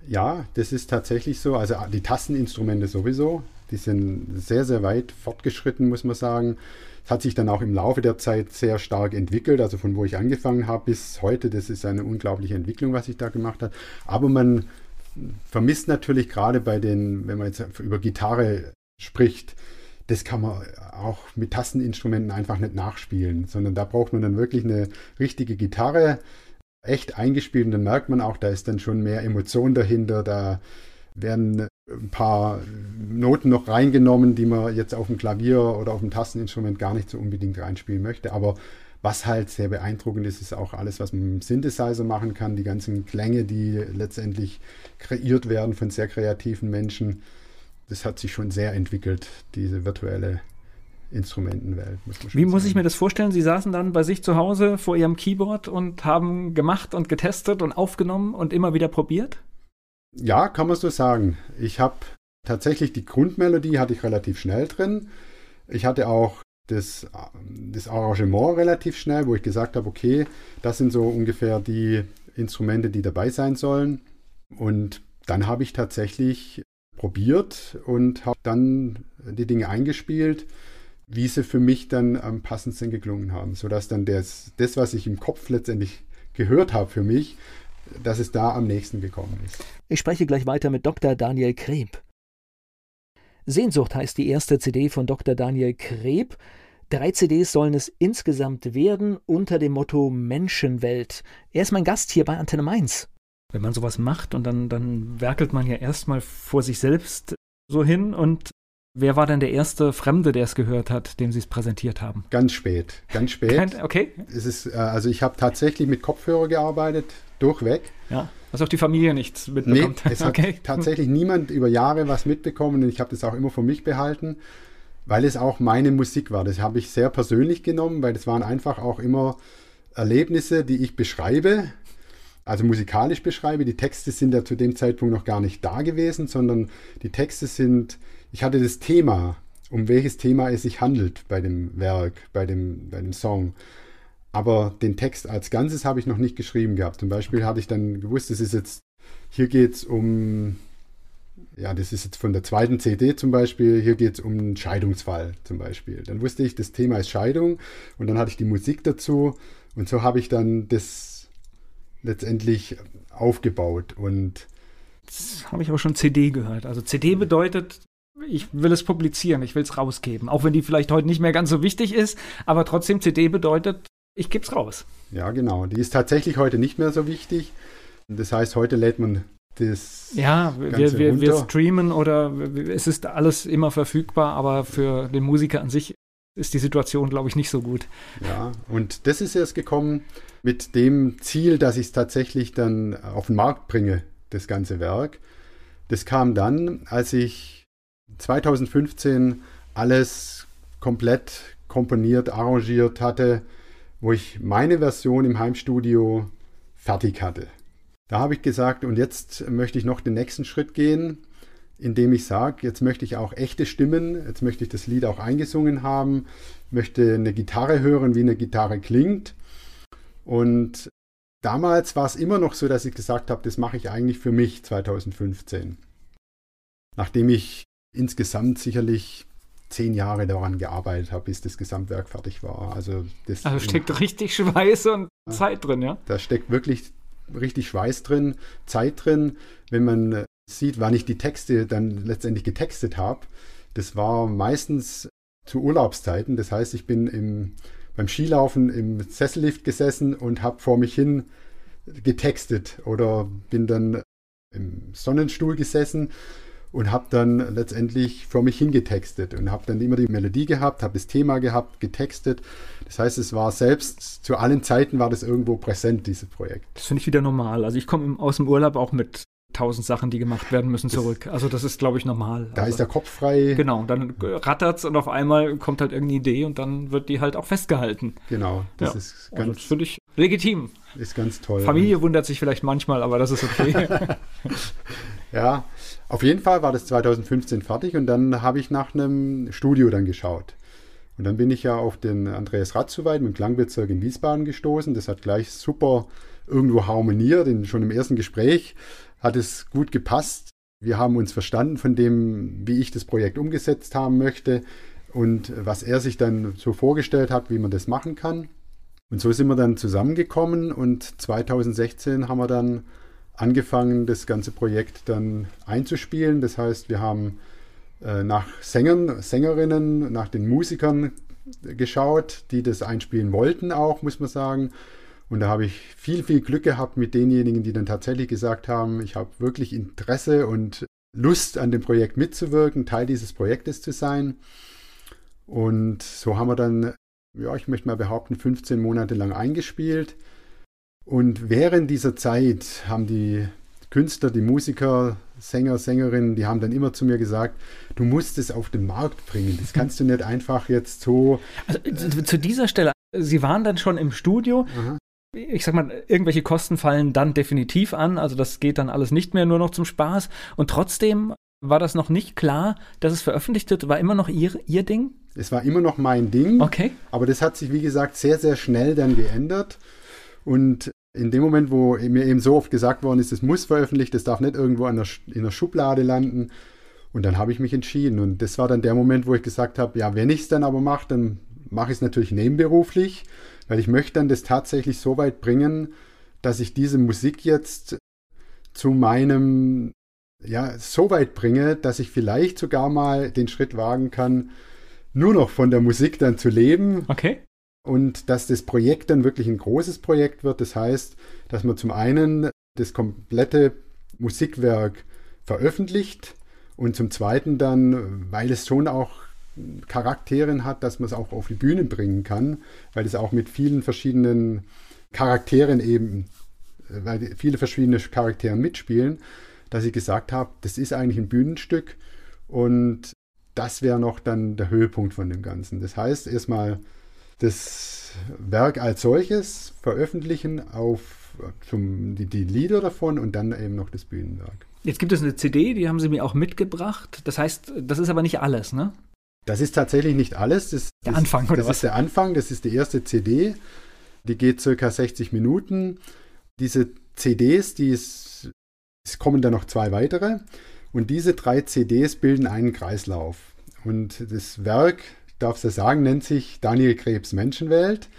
Ja, das ist tatsächlich so. Also die Tasteninstrumente sowieso, die sind sehr, sehr weit fortgeschritten, muss man sagen. Es hat sich dann auch im Laufe der Zeit sehr stark entwickelt, also von wo ich angefangen habe bis heute. Das ist eine unglaubliche Entwicklung, was sich da gemacht hat. Aber man vermisst natürlich gerade bei den, wenn man jetzt über Gitarre spricht, das kann man auch mit Tasteninstrumenten einfach nicht nachspielen, sondern da braucht man dann wirklich eine richtige Gitarre, echt eingespielt und dann merkt man auch, da ist dann schon mehr Emotion dahinter, da werden ein paar Noten noch reingenommen, die man jetzt auf dem Klavier oder auf dem Tasteninstrument gar nicht so unbedingt reinspielen möchte. Aber was halt sehr beeindruckend ist, ist auch alles, was man mit dem Synthesizer machen kann. Die ganzen Klänge, die letztendlich kreiert werden von sehr kreativen Menschen. Das hat sich schon sehr entwickelt, diese virtuelle Instrumentenwelt. Muss Wie muss ich mir das vorstellen? Sie saßen dann bei sich zu Hause vor Ihrem Keyboard und haben gemacht und getestet und aufgenommen und immer wieder probiert? Ja, kann man so sagen. Ich habe tatsächlich die Grundmelodie hatte ich relativ schnell drin. Ich hatte auch das, das Arrangement relativ schnell, wo ich gesagt habe, okay, das sind so ungefähr die Instrumente, die dabei sein sollen. Und dann habe ich tatsächlich probiert und habe dann die Dinge eingespielt, wie sie für mich dann am passendsten geklungen haben, sodass dann das, das was ich im Kopf letztendlich gehört habe für mich, dass es da am nächsten gekommen ist. Ich spreche gleich weiter mit Dr. Daniel Kreb. Sehnsucht heißt die erste CD von Dr. Daniel Kreb. Drei CDs sollen es insgesamt werden unter dem Motto Menschenwelt. Er ist mein Gast hier bei Antenne Mainz. Wenn man sowas macht und dann, dann werkelt man ja erstmal vor sich selbst so hin und Wer war denn der erste Fremde, der es gehört hat, dem Sie es präsentiert haben? Ganz spät, ganz spät. Kein, okay. Es ist, äh, also ich habe tatsächlich mit Kopfhörer gearbeitet, durchweg. Ja, was auch die Familie nichts mitbekommt. Nee, es hat okay. tatsächlich niemand über Jahre was mitbekommen und ich habe das auch immer für mich behalten. weil es auch meine Musik war. Das habe ich sehr persönlich genommen, weil es waren einfach auch immer Erlebnisse, die ich beschreibe, also musikalisch beschreibe. Die Texte sind ja zu dem Zeitpunkt noch gar nicht da gewesen, sondern die Texte sind, ich hatte das Thema, um welches Thema es sich handelt bei dem Werk, bei dem, bei dem Song. Aber den Text als Ganzes habe ich noch nicht geschrieben gehabt. Zum Beispiel hatte ich dann gewusst, es ist jetzt, hier geht es um ja, das ist jetzt von der zweiten CD zum Beispiel, hier geht es um einen Scheidungsfall zum Beispiel. Dann wusste ich, das Thema ist Scheidung und dann hatte ich die Musik dazu und so habe ich dann das letztendlich aufgebaut und das habe ich aber schon CD gehört. Also CD bedeutet, ich will es publizieren, ich will es rausgeben. Auch wenn die vielleicht heute nicht mehr ganz so wichtig ist, aber trotzdem CD bedeutet, ich gebe es raus. Ja, genau. Die ist tatsächlich heute nicht mehr so wichtig. Das heißt, heute lädt man das ja, wir, wir, wir, streamen oder es ist alles immer verfügbar, aber für den Musiker an sich ist die Situation, glaube ich, nicht so gut. Ja, und das ist erst gekommen mit dem Ziel, dass ich es tatsächlich dann auf den Markt bringe, das ganze Werk. Das kam dann, als ich 2015 alles komplett komponiert, arrangiert hatte, wo ich meine Version im Heimstudio fertig hatte. Da habe ich gesagt, und jetzt möchte ich noch den nächsten Schritt gehen, indem ich sage, jetzt möchte ich auch echte Stimmen, jetzt möchte ich das Lied auch eingesungen haben, möchte eine Gitarre hören, wie eine Gitarre klingt. Und damals war es immer noch so, dass ich gesagt habe, das mache ich eigentlich für mich 2015. Nachdem ich insgesamt sicherlich zehn Jahre daran gearbeitet habe, bis das Gesamtwerk fertig war. Also, das also steckt richtig Schweiß und Zeit drin, ja? Da steckt wirklich richtig Schweiß drin, Zeit drin. Wenn man äh, sieht, wann ich die Texte dann letztendlich getextet habe, das war meistens zu Urlaubszeiten. Das heißt, ich bin im, beim Skilaufen im Sessellift gesessen und habe vor mich hin getextet oder bin dann im Sonnenstuhl gesessen und habe dann letztendlich vor mich hingetextet und habe dann immer die Melodie gehabt, habe das Thema gehabt, getextet. Das heißt, es war selbst zu allen Zeiten war das irgendwo präsent, dieses Projekt. Das finde ich wieder normal. Also ich komme aus dem Urlaub auch mit tausend Sachen, die gemacht werden müssen, zurück. Also das ist, glaube ich, normal. Da also, ist der Kopf frei. Genau, dann rattert's und auf einmal kommt halt irgendeine Idee und dann wird die halt auch festgehalten. Genau, das ja. ist ganz. Also das finde ich legitim. Ist ganz toll. Familie wundert sich vielleicht manchmal, aber das ist okay. ja, auf jeden Fall war das 2015 fertig und dann habe ich nach einem Studio dann geschaut. Und dann bin ich ja auf den Andreas Ratzuweit mit dem Klangbezirk in Wiesbaden gestoßen. Das hat gleich super irgendwo harmoniert. In, schon im ersten Gespräch hat es gut gepasst. Wir haben uns verstanden von dem, wie ich das Projekt umgesetzt haben möchte und was er sich dann so vorgestellt hat, wie man das machen kann. Und so sind wir dann zusammengekommen und 2016 haben wir dann angefangen, das ganze Projekt dann einzuspielen. Das heißt, wir haben äh, nach Sängern, Sängerinnen, nach den Musikern geschaut, die das einspielen wollten auch, muss man sagen. Und da habe ich viel, viel Glück gehabt mit denjenigen, die dann tatsächlich gesagt haben, ich habe wirklich Interesse und Lust an dem Projekt mitzuwirken, Teil dieses Projektes zu sein. Und so haben wir dann, ja, ich möchte mal behaupten, 15 Monate lang eingespielt. Und während dieser Zeit haben die Künstler, die Musiker, Sänger, Sängerinnen, die haben dann immer zu mir gesagt, du musst es auf den Markt bringen. Das kannst du nicht einfach jetzt so. Also, zu dieser Stelle, Sie waren dann schon im Studio. Aha. Ich sag mal, irgendwelche Kosten fallen dann definitiv an. Also das geht dann alles nicht mehr nur noch zum Spaß. Und trotzdem war das noch nicht klar, dass es veröffentlicht wird. War immer noch Ihr, Ihr Ding? Es war immer noch mein Ding. Okay. Aber das hat sich, wie gesagt, sehr, sehr schnell dann geändert. Und in dem Moment, wo mir eben so oft gesagt worden ist, es muss veröffentlicht, es darf nicht irgendwo der, in der Schublade landen. Und dann habe ich mich entschieden. Und das war dann der Moment, wo ich gesagt habe, ja, wenn ich es dann aber mache, dann mache ich es natürlich nebenberuflich, weil ich möchte dann das tatsächlich so weit bringen, dass ich diese Musik jetzt zu meinem, ja, so weit bringe, dass ich vielleicht sogar mal den Schritt wagen kann, nur noch von der Musik dann zu leben. Okay und dass das Projekt dann wirklich ein großes Projekt wird. Das heißt, dass man zum einen das komplette Musikwerk veröffentlicht und zum zweiten dann, weil es schon auch Charakteren hat, dass man es auch auf die Bühne bringen kann, weil es auch mit vielen verschiedenen Charakteren eben, weil viele verschiedene Charakteren mitspielen, dass ich gesagt habe, das ist eigentlich ein Bühnenstück und das wäre noch dann der Höhepunkt von dem Ganzen. Das heißt, erstmal das Werk als solches veröffentlichen auf zum, die, die Lieder davon und dann eben noch das Bühnenwerk. Jetzt gibt es eine CD, die haben Sie mir auch mitgebracht. Das heißt, das ist aber nicht alles, ne? Das ist tatsächlich nicht alles. Das, der Anfang, oder das was? ist der Anfang. Das ist die erste CD. Die geht circa 60 Minuten. Diese CDs, die ist, es kommen dann noch zwei weitere. Und diese drei CDs bilden einen Kreislauf. Und das Werk, darf es ja sagen, nennt sich Daniel Krebs Menschenwelt,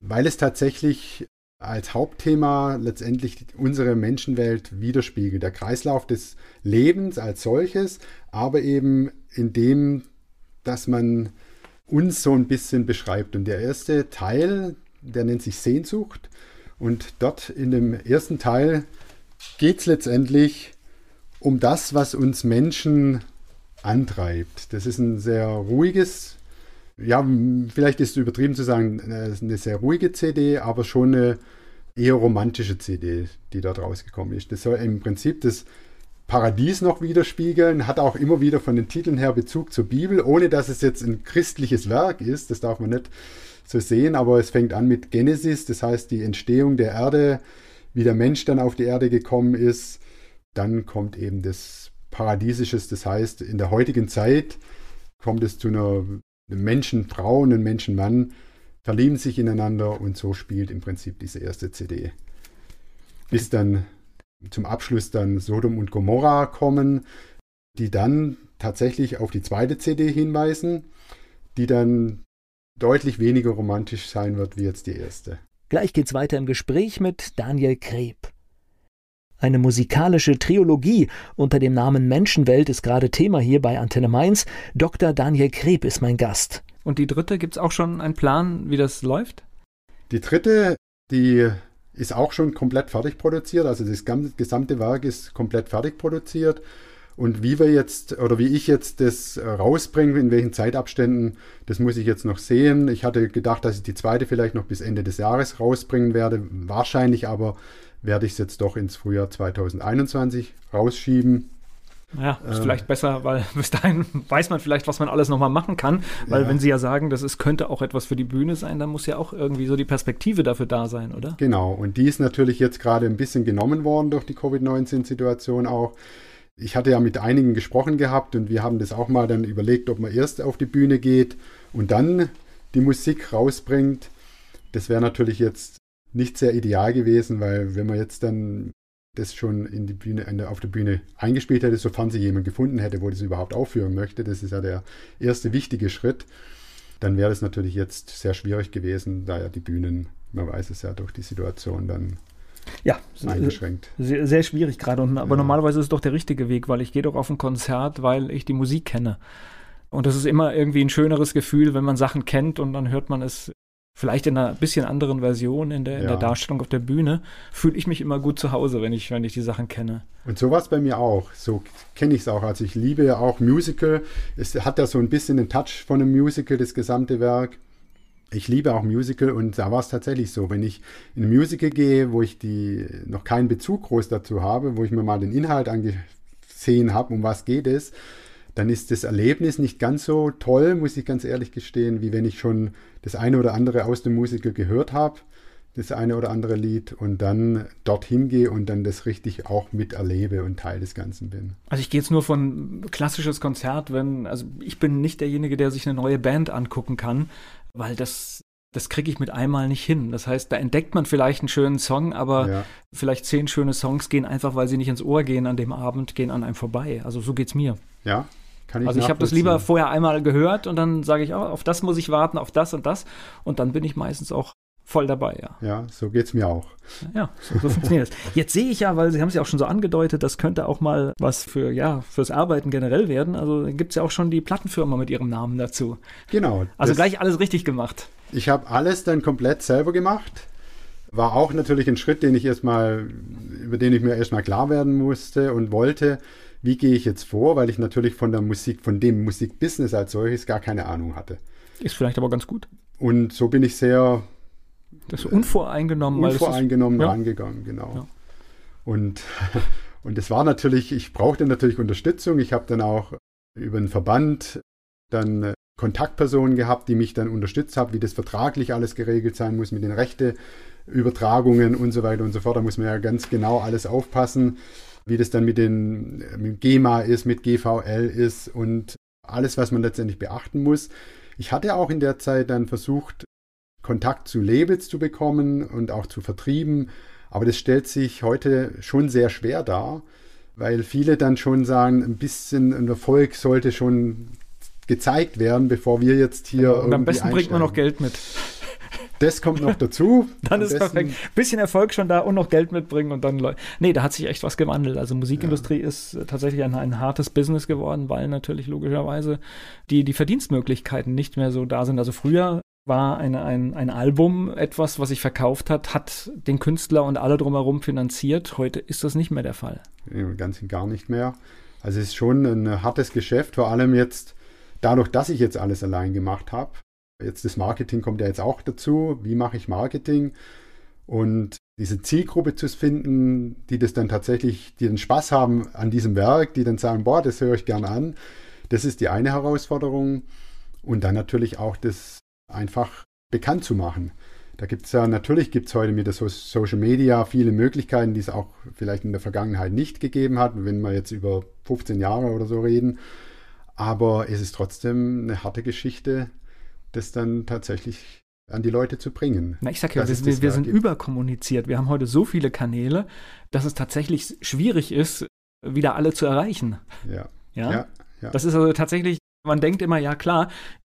weil es tatsächlich als Hauptthema letztendlich unsere Menschenwelt widerspiegelt. Der Kreislauf des Lebens als solches, aber eben in dem, dass man uns so ein bisschen beschreibt. Und der erste Teil, der nennt sich Sehnsucht. Und dort in dem ersten Teil geht es letztendlich um das, was uns Menschen antreibt. Das ist ein sehr ruhiges, ja, vielleicht ist es übertrieben zu sagen, äh, eine sehr ruhige CD, aber schon eine eher romantische CD, die dort rausgekommen ist. Das soll im Prinzip das Paradies noch widerspiegeln, hat auch immer wieder von den Titeln her Bezug zur Bibel, ohne dass es jetzt ein christliches Werk ist, das darf man nicht so sehen, aber es fängt an mit Genesis, das heißt die Entstehung der Erde, wie der Mensch dann auf die Erde gekommen ist, dann kommt eben das Paradiesisches, das heißt, in der heutigen Zeit kommt es zu einer Menschenfrau und einem Menschenmann, verlieben sich ineinander und so spielt im Prinzip diese erste CD. Bis dann zum Abschluss dann Sodom und Gomorra kommen, die dann tatsächlich auf die zweite CD hinweisen, die dann deutlich weniger romantisch sein wird wie jetzt die erste. Gleich geht's weiter im Gespräch mit Daniel Kreb. Eine musikalische Triologie unter dem Namen Menschenwelt ist gerade Thema hier bei Antenne Mainz. Dr. Daniel Kreb ist mein Gast. Und die dritte, gibt es auch schon einen Plan, wie das läuft? Die dritte, die ist auch schon komplett fertig produziert. Also das gesamte Werk ist komplett fertig produziert. Und wie wir jetzt oder wie ich jetzt das rausbringe, in welchen Zeitabständen, das muss ich jetzt noch sehen. Ich hatte gedacht, dass ich die zweite vielleicht noch bis Ende des Jahres rausbringen werde. Wahrscheinlich aber werde ich es jetzt doch ins Frühjahr 2021 rausschieben. Ja, ist ähm, vielleicht besser, weil bis dahin weiß man vielleicht, was man alles nochmal machen kann. Weil ja. wenn Sie ja sagen, das ist, könnte auch etwas für die Bühne sein, dann muss ja auch irgendwie so die Perspektive dafür da sein, oder? Genau, und die ist natürlich jetzt gerade ein bisschen genommen worden durch die Covid-19-Situation auch. Ich hatte ja mit einigen gesprochen gehabt und wir haben das auch mal dann überlegt, ob man erst auf die Bühne geht und dann die Musik rausbringt. Das wäre natürlich jetzt nicht sehr ideal gewesen, weil wenn man jetzt dann das schon in die Bühne, auf der Bühne eingespielt hätte, sofern sie jemand gefunden hätte, wo das überhaupt aufführen möchte, das ist ja der erste wichtige Schritt, dann wäre es natürlich jetzt sehr schwierig gewesen, da ja die Bühnen, man weiß es ja durch die Situation dann ja, eingeschränkt. Sehr, sehr schwierig gerade. aber ja. normalerweise ist es doch der richtige Weg, weil ich gehe doch auf ein Konzert, weil ich die Musik kenne. Und das ist immer irgendwie ein schöneres Gefühl, wenn man Sachen kennt und dann hört man es vielleicht in einer bisschen anderen Version in der, in ja. der Darstellung auf der Bühne, fühle ich mich immer gut zu Hause, wenn ich, wenn ich die Sachen kenne. Und so war es bei mir auch. So kenne ich es auch. Also ich liebe auch Musical. Es hat ja so ein bisschen den Touch von einem Musical, das gesamte Werk. Ich liebe auch Musical und da war es tatsächlich so, wenn ich in ein Musical gehe, wo ich die noch keinen Bezug groß dazu habe, wo ich mir mal den Inhalt angesehen habe, um was geht es, dann ist das Erlebnis nicht ganz so toll, muss ich ganz ehrlich gestehen, wie wenn ich schon das eine oder andere aus dem Musical gehört habe, das eine oder andere Lied und dann dorthin gehe und dann das richtig auch miterlebe und Teil des Ganzen bin. Also ich gehe jetzt nur von klassisches Konzert, wenn, also ich bin nicht derjenige, der sich eine neue Band angucken kann, weil das das kriege ich mit einmal nicht hin. Das heißt, da entdeckt man vielleicht einen schönen Song, aber ja. vielleicht zehn schöne Songs gehen einfach, weil sie nicht ins Ohr gehen an dem Abend, gehen an einem vorbei. Also so geht's mir. Ja, kann ich also ich habe das lieber vorher einmal gehört und dann sage ich, oh, auf das muss ich warten, auf das und das. Und dann bin ich meistens auch voll dabei, ja. Ja, so geht es mir auch. Ja, so, so funktioniert es. Jetzt sehe ich ja, weil Sie haben es ja auch schon so angedeutet, das könnte auch mal was für, ja, fürs Arbeiten generell werden. Also gibt es ja auch schon die Plattenfirma mit ihrem Namen dazu. Genau. Also gleich alles richtig gemacht. Ich habe alles dann komplett selber gemacht. War auch natürlich ein Schritt, den ich erstmal, über den ich mir erstmal klar werden musste und wollte wie gehe ich jetzt vor, weil ich natürlich von der Musik, von dem Musikbusiness als solches gar keine Ahnung hatte. Ist vielleicht aber ganz gut. Und so bin ich sehr das unvoreingenommen, unvoreingenommen ist, rangegangen, ja. genau. Ja. Und und es war natürlich, ich brauchte natürlich Unterstützung. Ich habe dann auch über einen Verband dann äh, Kontaktpersonen gehabt, die mich dann unterstützt haben, wie das vertraglich alles geregelt sein muss mit den Rechteübertragungen und so weiter und so fort. Da muss man ja ganz genau alles aufpassen, wie das dann mit den mit GEMA ist, mit GVL ist und alles, was man letztendlich beachten muss. Ich hatte auch in der Zeit dann versucht, Kontakt zu Labels zu bekommen und auch zu Vertrieben, aber das stellt sich heute schon sehr schwer dar, weil viele dann schon sagen, ein bisschen ein Erfolg sollte schon gezeigt werden, bevor wir jetzt hier. Und am besten bringt man noch Geld mit. Das kommt noch dazu. dann ist perfekt. Bisschen Erfolg schon da und noch Geld mitbringen und dann. Nee, da hat sich echt was gewandelt. Also Musikindustrie ja. ist tatsächlich ein, ein hartes Business geworden, weil natürlich logischerweise die, die Verdienstmöglichkeiten nicht mehr so da sind. Also früher war eine, ein, ein Album etwas, was sich verkauft hat, hat den Künstler und alle drumherum finanziert. Heute ist das nicht mehr der Fall. Ganz und gar nicht mehr. Also es ist schon ein hartes Geschäft, vor allem jetzt dadurch, dass ich jetzt alles allein gemacht habe. Jetzt das Marketing kommt ja jetzt auch dazu. Wie mache ich Marketing? Und diese Zielgruppe zu finden, die das dann tatsächlich, die den Spaß haben an diesem Werk, die dann sagen, boah, das höre ich gerne an, das ist die eine Herausforderung. Und dann natürlich auch das einfach bekannt zu machen. Da gibt es ja, natürlich gibt es heute mit der so Social Media viele Möglichkeiten, die es auch vielleicht in der Vergangenheit nicht gegeben hat, wenn wir jetzt über 15 Jahre oder so reden. Aber es ist trotzdem eine harte Geschichte, das dann tatsächlich an die Leute zu bringen. Na, ich sag ja, wir, wir, wir sind überkommuniziert. Wir haben heute so viele Kanäle, dass es tatsächlich schwierig ist, wieder alle zu erreichen. Ja. Ja. ja, ja. Das ist also tatsächlich, man denkt immer, ja klar,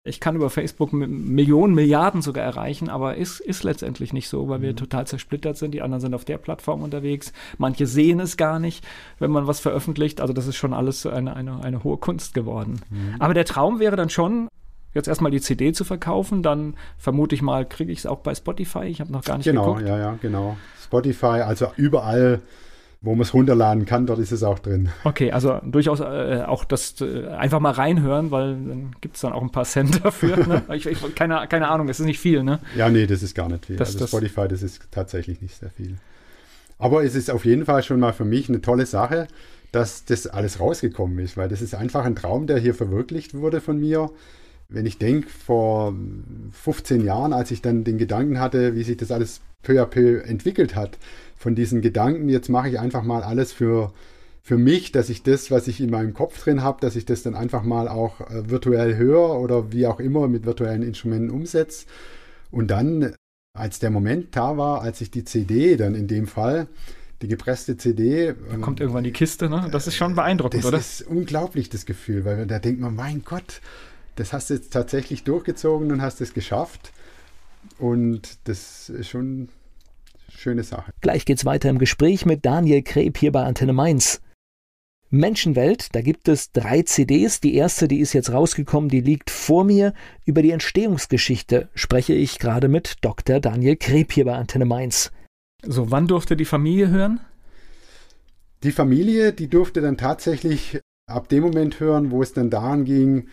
ich kann über Facebook Millionen, Milliarden sogar erreichen, aber ist, ist letztendlich nicht so, weil mhm. wir total zersplittert sind. Die anderen sind auf der Plattform unterwegs. Manche sehen es gar nicht, wenn man was veröffentlicht. Also das ist schon alles eine, eine, eine hohe Kunst geworden. Mhm. Aber der Traum wäre dann schon, jetzt erstmal die CD zu verkaufen, dann vermute ich mal, kriege ich es auch bei Spotify. Ich habe noch gar nicht genau, geguckt. Genau, ja, ja, genau. Spotify, also überall wo man es runterladen kann, dort ist es auch drin. Okay, also durchaus äh, auch das äh, einfach mal reinhören, weil dann gibt es dann auch ein paar Cent dafür. Ne? ich, ich, keine, keine Ahnung, es ist nicht viel, ne? Ja, nee, das ist gar nicht viel. Das, also das Spotify, das ist tatsächlich nicht sehr viel. Aber es ist auf jeden Fall schon mal für mich eine tolle Sache, dass das alles rausgekommen ist, weil das ist einfach ein Traum, der hier verwirklicht wurde von mir. Wenn ich denke, vor 15 Jahren, als ich dann den Gedanken hatte, wie sich das alles peu à peu entwickelt hat, von diesen Gedanken, jetzt mache ich einfach mal alles für, für mich, dass ich das, was ich in meinem Kopf drin habe, dass ich das dann einfach mal auch äh, virtuell höre oder wie auch immer mit virtuellen Instrumenten umsetze. Und dann, als der Moment da war, als ich die CD dann in dem Fall, die gepresste CD. Da kommt ähm, irgendwann die Kiste, ne? Das ist schon beeindruckend, das oder? Das ist unglaublich, das Gefühl, weil da denkt man, mein Gott, das hast du jetzt tatsächlich durchgezogen und hast es geschafft. Und das ist schon schöne Sache. Gleich geht's weiter im Gespräch mit Daniel Kreb hier bei Antenne Mainz. Menschenwelt, da gibt es drei CDs. Die erste, die ist jetzt rausgekommen, die liegt vor mir. Über die Entstehungsgeschichte spreche ich gerade mit Dr. Daniel Kreb hier bei Antenne Mainz. So, wann durfte die Familie hören? Die Familie, die durfte dann tatsächlich ab dem Moment hören, wo es dann daran ging,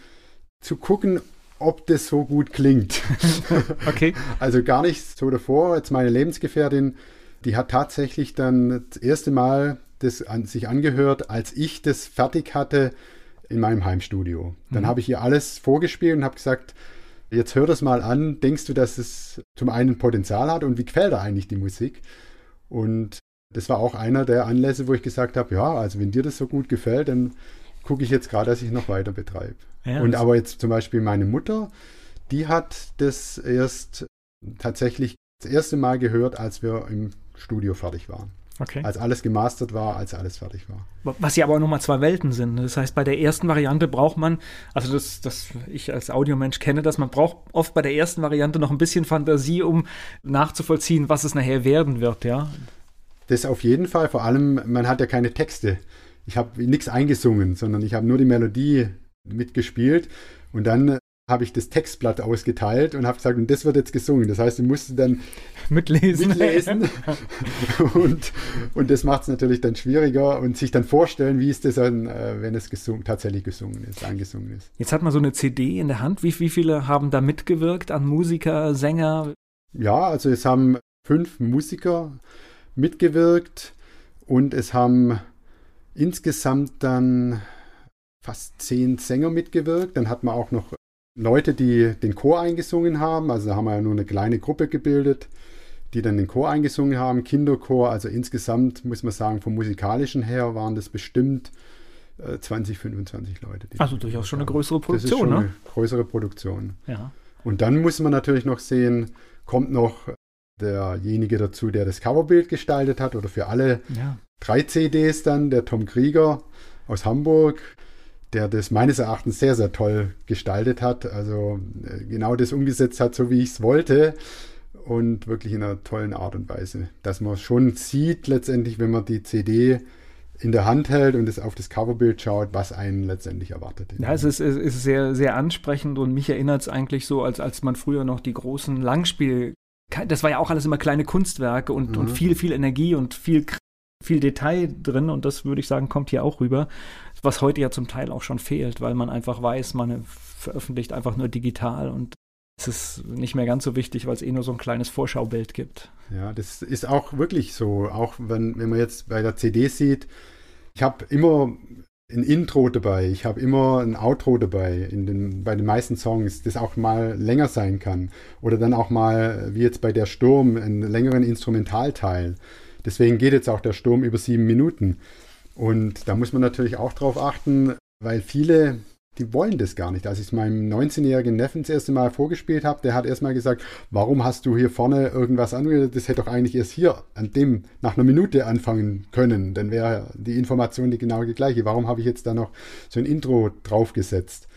zu gucken, ob das so gut klingt. okay. Also gar nicht so davor. Jetzt meine Lebensgefährtin, die hat tatsächlich dann das erste Mal das an sich angehört, als ich das fertig hatte in meinem Heimstudio. Dann mhm. habe ich ihr alles vorgespielt und habe gesagt, jetzt hör das mal an. Denkst du, dass es zum einen Potenzial hat und wie gefällt dir eigentlich die Musik? Und das war auch einer der Anlässe, wo ich gesagt habe, ja, also wenn dir das so gut gefällt, dann gucke ich jetzt gerade, dass ich noch weiter betreibe. Ja, und aber jetzt zum Beispiel meine Mutter, die hat das erst tatsächlich das erste Mal gehört, als wir im Studio fertig waren. Okay. Als alles gemastert war, als alles fertig war. Was ja aber auch nochmal zwei Welten sind. Das heißt, bei der ersten Variante braucht man, also das, das, ich als Audiomensch kenne das, man braucht oft bei der ersten Variante noch ein bisschen Fantasie, um nachzuvollziehen, was es nachher werden wird, ja. Das auf jeden Fall, vor allem, man hat ja keine Texte. Ich habe nichts eingesungen, sondern ich habe nur die Melodie mitgespielt und dann habe ich das Textblatt ausgeteilt und habe gesagt, und das wird jetzt gesungen. Das heißt, du musst dann mitlesen. mitlesen. und, und das macht es natürlich dann schwieriger und sich dann vorstellen, wie ist das dann, äh, wenn es gesungen, tatsächlich gesungen ist, angesungen ist. Jetzt hat man so eine CD in der Hand. Wie, wie viele haben da mitgewirkt an Musiker, Sänger? Ja, also es haben fünf Musiker mitgewirkt und es haben insgesamt dann fast zehn Sänger mitgewirkt. Dann hat man auch noch Leute, die den Chor eingesungen haben. Also da haben wir ja nur eine kleine Gruppe gebildet, die dann den Chor eingesungen haben, Kinderchor. Also insgesamt muss man sagen, vom musikalischen her waren das bestimmt 20, äh, 25 Leute. Also durchaus schon eine größere Produktion, das ist schon ne? Eine größere Produktion. Ja. Und dann muss man natürlich noch sehen, kommt noch derjenige dazu, der das Coverbild gestaltet hat oder für alle ja. drei CDs dann, der Tom Krieger aus Hamburg, der das meines Erachtens sehr, sehr toll gestaltet hat. Also äh, genau das umgesetzt hat, so wie ich es wollte und wirklich in einer tollen Art und Weise, dass man schon sieht letztendlich, wenn man die CD in der Hand hält und es auf das Coverbild schaut, was einen letztendlich erwartet. Ja, es ist, es ist sehr, sehr ansprechend und mich erinnert es eigentlich so, als, als man früher noch die großen Langspiel, das war ja auch alles immer kleine Kunstwerke und, mhm. und viel, viel Energie und viel, viel Detail drin und das würde ich sagen, kommt hier auch rüber, was heute ja zum Teil auch schon fehlt, weil man einfach weiß, man veröffentlicht einfach nur digital und es ist nicht mehr ganz so wichtig, weil es eh nur so ein kleines Vorschaubild gibt. Ja, das ist auch wirklich so. Auch wenn, wenn man jetzt bei der CD sieht, ich habe immer ein Intro dabei, ich habe immer ein Outro dabei in den, bei den meisten Songs, das auch mal länger sein kann. Oder dann auch mal, wie jetzt bei der Sturm, einen längeren Instrumentalteil. Deswegen geht jetzt auch der Sturm über sieben Minuten. Und da muss man natürlich auch drauf achten, weil viele die wollen das gar nicht. Als ich meinem 19-jährigen Neffen das erste Mal vorgespielt habe, der hat erstmal gesagt, warum hast du hier vorne irgendwas angeredet? Das hätte doch eigentlich erst hier an dem nach einer Minute anfangen können. Dann wäre die Information die genau die gleiche. Warum habe ich jetzt da noch so ein Intro draufgesetzt?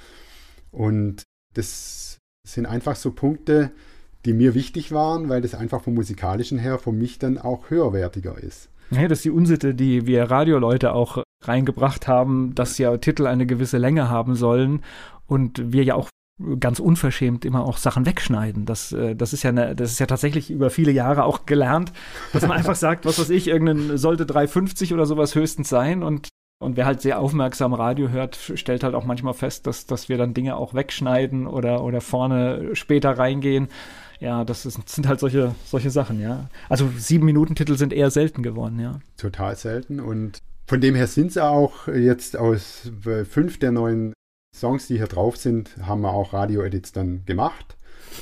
Und das sind einfach so Punkte, die mir wichtig waren, weil das einfach vom musikalischen her für mich dann auch höherwertiger ist. Ja, das ist die Unsitte, die wir Radioleute auch reingebracht haben, dass ja Titel eine gewisse Länge haben sollen und wir ja auch ganz unverschämt immer auch Sachen wegschneiden. Das, äh, das ist ja eine, das ist ja tatsächlich über viele Jahre auch gelernt, dass man einfach sagt, was weiß ich, irgendein sollte 350 oder sowas höchstens sein und und wer halt sehr aufmerksam Radio hört, stellt halt auch manchmal fest, dass, dass wir dann Dinge auch wegschneiden oder, oder vorne später reingehen. Ja, das ist, sind halt solche, solche Sachen, ja. Also sieben Minuten Titel sind eher selten geworden, ja. Total selten und von dem her sind sie auch jetzt aus fünf der neuen Songs, die hier drauf sind, haben wir auch Radio-Edits dann gemacht.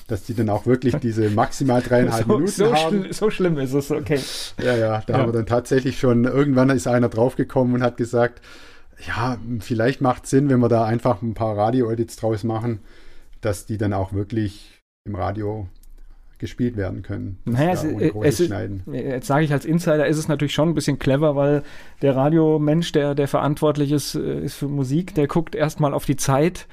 Dass die dann auch wirklich diese maximal dreieinhalb so, Minuten so haben. Schl so schlimm ist es, okay. Ja, ja, da ja. haben wir dann tatsächlich schon, irgendwann ist einer draufgekommen und hat gesagt, ja, vielleicht macht es Sinn, wenn wir da einfach ein paar Radio-Edits draus machen, dass die dann auch wirklich im Radio gespielt werden können. Naja, es, es ist, jetzt sage ich als Insider, ist es natürlich schon ein bisschen clever, weil der Radiomensch, der, der verantwortlich ist, äh, ist für Musik, der guckt erstmal auf die Zeit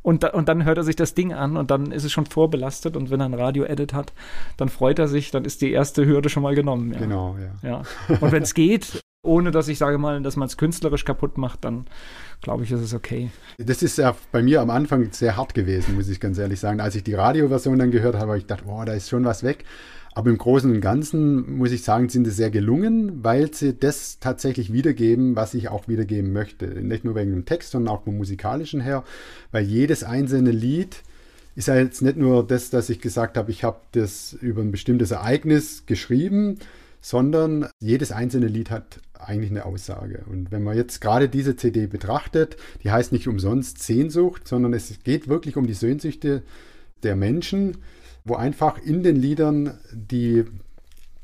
und, da, und dann hört er sich das Ding an und dann ist es schon vorbelastet und wenn er ein Radio-Edit hat, dann freut er sich, dann ist die erste Hürde schon mal genommen. Ja. Genau, ja. ja. Und wenn es geht, ohne dass ich sage mal, dass man es künstlerisch kaputt macht, dann glaube ich, ist es okay. Das ist ja bei mir am Anfang sehr hart gewesen, muss ich ganz ehrlich sagen. Als ich die Radioversion dann gehört habe, habe ich gedacht, boah, da ist schon was weg. Aber im Großen und Ganzen muss ich sagen, sind sie sehr gelungen, weil sie das tatsächlich wiedergeben, was ich auch wiedergeben möchte. Nicht nur wegen dem Text, sondern auch vom musikalischen her, weil jedes einzelne Lied ist ja jetzt nicht nur das, dass ich gesagt habe, ich habe das über ein bestimmtes Ereignis geschrieben, sondern jedes einzelne Lied hat eigentlich eine Aussage. Und wenn man jetzt gerade diese CD betrachtet, die heißt nicht umsonst Sehnsucht, sondern es geht wirklich um die Sehnsüchte der Menschen, wo einfach in den Liedern die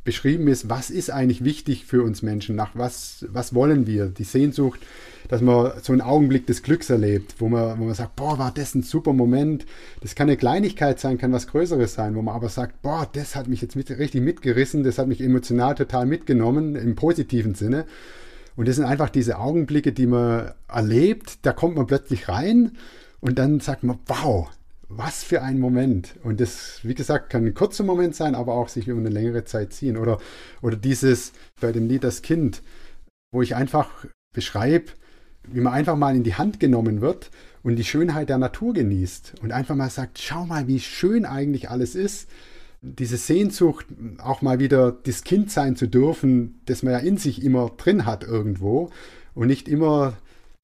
beschrieben ist, was ist eigentlich wichtig für uns Menschen, nach was, was wollen wir, die Sehnsucht, dass man so einen Augenblick des Glücks erlebt, wo man, wo man sagt, boah, war das ein super Moment. Das kann eine Kleinigkeit sein, kann was Größeres sein, wo man aber sagt, boah, das hat mich jetzt mit, richtig mitgerissen, das hat mich emotional total mitgenommen, im positiven Sinne. Und das sind einfach diese Augenblicke, die man erlebt, da kommt man plötzlich rein und dann sagt man, wow, was für ein Moment. Und das, wie gesagt, kann ein kurzer Moment sein, aber auch sich über eine längere Zeit ziehen. Oder, oder dieses bei dem Lied Das Kind, wo ich einfach beschreibe, wie man einfach mal in die Hand genommen wird und die Schönheit der Natur genießt und einfach mal sagt, schau mal, wie schön eigentlich alles ist. Diese Sehnsucht, auch mal wieder das Kind sein zu dürfen, das man ja in sich immer drin hat irgendwo und nicht immer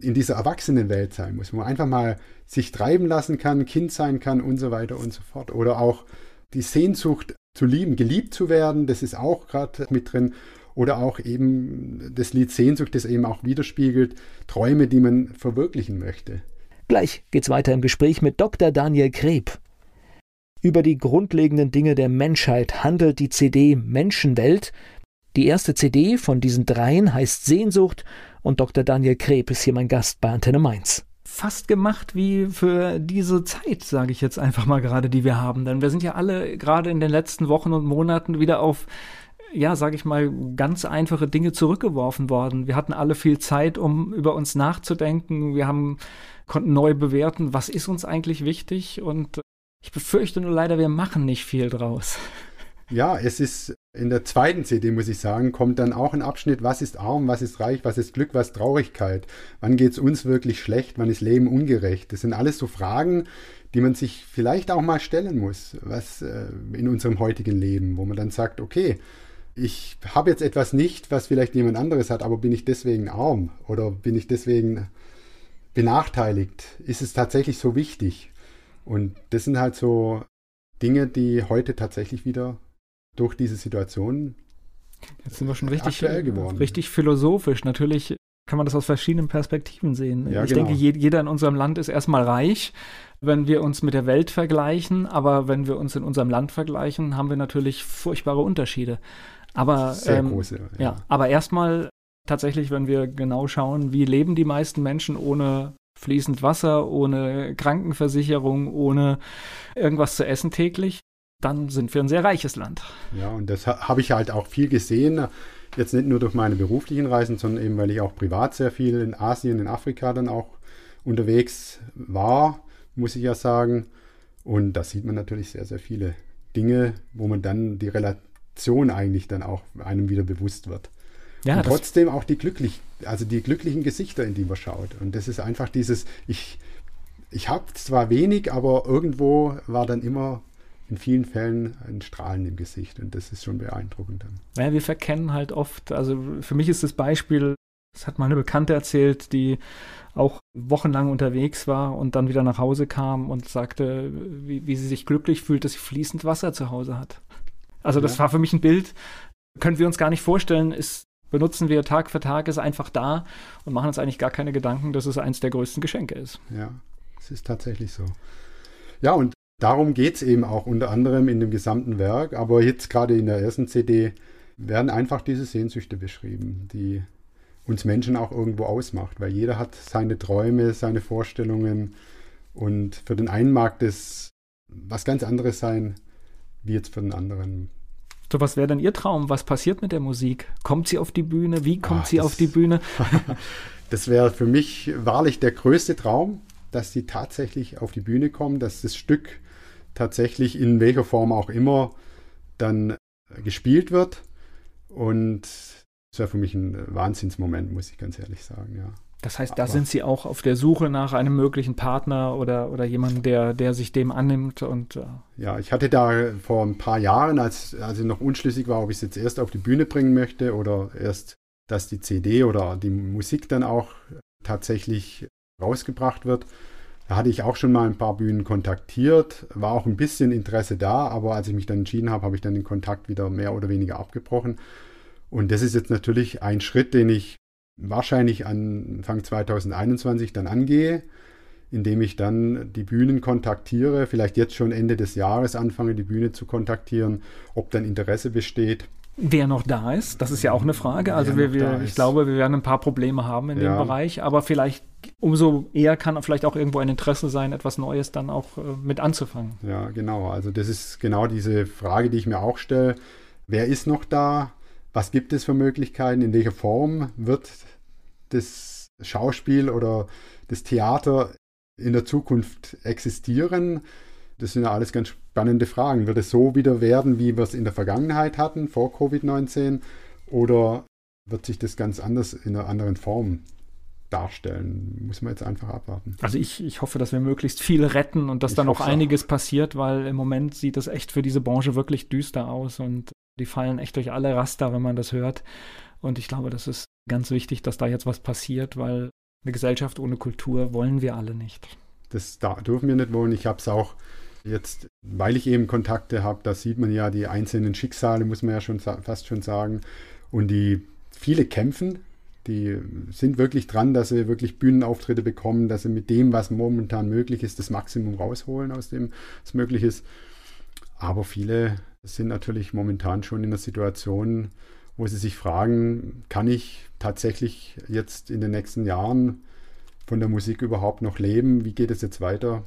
in dieser Erwachsenenwelt sein muss, wo man einfach mal sich treiben lassen kann, Kind sein kann und so weiter und so fort. Oder auch die Sehnsucht zu lieben, geliebt zu werden, das ist auch gerade mit drin. Oder auch eben das Lied Sehnsucht, das eben auch widerspiegelt, Träume, die man verwirklichen möchte. Gleich geht's weiter im Gespräch mit Dr. Daniel Kreb. Über die grundlegenden Dinge der Menschheit handelt die CD Menschenwelt. Die erste CD von diesen dreien heißt Sehnsucht und Dr. Daniel Kreb ist hier mein Gast bei Antenne Mainz fast gemacht wie für diese Zeit, sage ich jetzt einfach mal gerade, die wir haben. Denn wir sind ja alle gerade in den letzten Wochen und Monaten wieder auf ja, sage ich mal, ganz einfache Dinge zurückgeworfen worden. Wir hatten alle viel Zeit, um über uns nachzudenken. Wir haben, konnten neu bewerten, was ist uns eigentlich wichtig. Und ich befürchte nur leider, wir machen nicht viel draus. Ja, es ist in der zweiten CD, muss ich sagen, kommt dann auch ein Abschnitt, was ist arm, was ist reich, was ist Glück, was Traurigkeit. Wann geht es uns wirklich schlecht, wann ist Leben ungerecht? Das sind alles so Fragen, die man sich vielleicht auch mal stellen muss, was äh, in unserem heutigen Leben, wo man dann sagt, okay, ich habe jetzt etwas nicht, was vielleicht jemand anderes hat, aber bin ich deswegen arm oder bin ich deswegen benachteiligt? Ist es tatsächlich so wichtig? Und das sind halt so Dinge, die heute tatsächlich wieder durch diese Situation Jetzt sind wir schon richtig, richtig philosophisch. Natürlich kann man das aus verschiedenen Perspektiven sehen. Ja, ich genau. denke, jeder in unserem Land ist erstmal reich, wenn wir uns mit der Welt vergleichen, aber wenn wir uns in unserem Land vergleichen, haben wir natürlich furchtbare Unterschiede. Aber, Sehr ähm, große, ja. ja. aber erstmal tatsächlich, wenn wir genau schauen, wie leben die meisten Menschen ohne fließend Wasser, ohne Krankenversicherung, ohne irgendwas zu essen täglich, dann sind wir ein sehr reiches Land. Ja, und das habe ich halt auch viel gesehen. Jetzt nicht nur durch meine beruflichen Reisen, sondern eben, weil ich auch privat sehr viel in Asien, in Afrika dann auch unterwegs war, muss ich ja sagen. Und da sieht man natürlich sehr, sehr viele Dinge, wo man dann die Relation eigentlich dann auch einem wieder bewusst wird. Ja, und trotzdem auch die glücklich, also die glücklichen Gesichter, in die man schaut. Und das ist einfach dieses, ich, ich habe zwar wenig, aber irgendwo war dann immer in vielen Fällen ein Strahlen im Gesicht und das ist schon beeindruckend. Ja, wir verkennen halt oft, also für mich ist das Beispiel, das hat mal eine Bekannte erzählt, die auch wochenlang unterwegs war und dann wieder nach Hause kam und sagte, wie, wie sie sich glücklich fühlt, dass sie fließend Wasser zu Hause hat. Also das ja. war für mich ein Bild, können wir uns gar nicht vorstellen, ist benutzen wir Tag für Tag, ist einfach da und machen uns eigentlich gar keine Gedanken, dass es eins der größten Geschenke ist. Ja, es ist tatsächlich so. Ja, und Darum geht es eben auch unter anderem in dem gesamten Werk, aber jetzt gerade in der ersten CD werden einfach diese Sehnsüchte beschrieben, die uns Menschen auch irgendwo ausmacht, weil jeder hat seine Träume, seine Vorstellungen und für den einen mag das was ganz anderes sein, wie jetzt für den anderen. So, was wäre denn Ihr Traum? Was passiert mit der Musik? Kommt sie auf die Bühne? Wie kommt Ach, sie auf die Bühne? das wäre für mich wahrlich der größte Traum, dass sie tatsächlich auf die Bühne kommen, dass das Stück tatsächlich in welcher Form auch immer dann gespielt wird. Und das wäre für mich ein Wahnsinnsmoment, muss ich ganz ehrlich sagen, ja. Das heißt, da Aber, sind Sie auch auf der Suche nach einem möglichen Partner oder, oder jemandem, der, der sich dem annimmt und äh Ja, ich hatte da vor ein paar Jahren, als, als ich noch unschlüssig war, ob ich es jetzt erst auf die Bühne bringen möchte oder erst, dass die CD oder die Musik dann auch tatsächlich rausgebracht wird, da hatte ich auch schon mal ein paar Bühnen kontaktiert, war auch ein bisschen Interesse da, aber als ich mich dann entschieden habe, habe ich dann den Kontakt wieder mehr oder weniger abgebrochen. Und das ist jetzt natürlich ein Schritt, den ich wahrscheinlich Anfang 2021 dann angehe, indem ich dann die Bühnen kontaktiere, vielleicht jetzt schon Ende des Jahres anfange, die Bühne zu kontaktieren, ob dann Interesse besteht. Wer noch da ist, das ist ja auch eine Frage. Also wir, wir ich glaube, wir werden ein paar Probleme haben in ja. dem Bereich, aber vielleicht umso eher kann vielleicht auch irgendwo ein Interesse sein, etwas Neues dann auch äh, mit anzufangen. Ja, genau. Also das ist genau diese Frage, die ich mir auch stelle. Wer ist noch da? Was gibt es für Möglichkeiten? In welcher Form wird das Schauspiel oder das Theater in der Zukunft existieren? Das sind ja alles ganz spannende Fragen. Wird es so wieder werden, wie wir es in der Vergangenheit hatten, vor Covid-19? Oder wird sich das ganz anders in einer anderen Form darstellen? Muss man jetzt einfach abwarten. Also ich, ich hoffe, dass wir möglichst viel retten und dass ich da noch einiges auch. passiert, weil im Moment sieht das echt für diese Branche wirklich düster aus und die fallen echt durch alle Raster, wenn man das hört. Und ich glaube, das ist ganz wichtig, dass da jetzt was passiert, weil eine Gesellschaft ohne Kultur wollen wir alle nicht. Das da dürfen wir nicht wollen. Ich habe es auch Jetzt, weil ich eben Kontakte habe, da sieht man ja die einzelnen Schicksale, muss man ja schon fast schon sagen. Und die viele kämpfen, die sind wirklich dran, dass sie wirklich Bühnenauftritte bekommen, dass sie mit dem, was momentan möglich ist, das Maximum rausholen aus dem, was möglich ist. Aber viele sind natürlich momentan schon in der Situation, wo sie sich fragen, kann ich tatsächlich jetzt in den nächsten Jahren von der Musik überhaupt noch leben? Wie geht es jetzt weiter?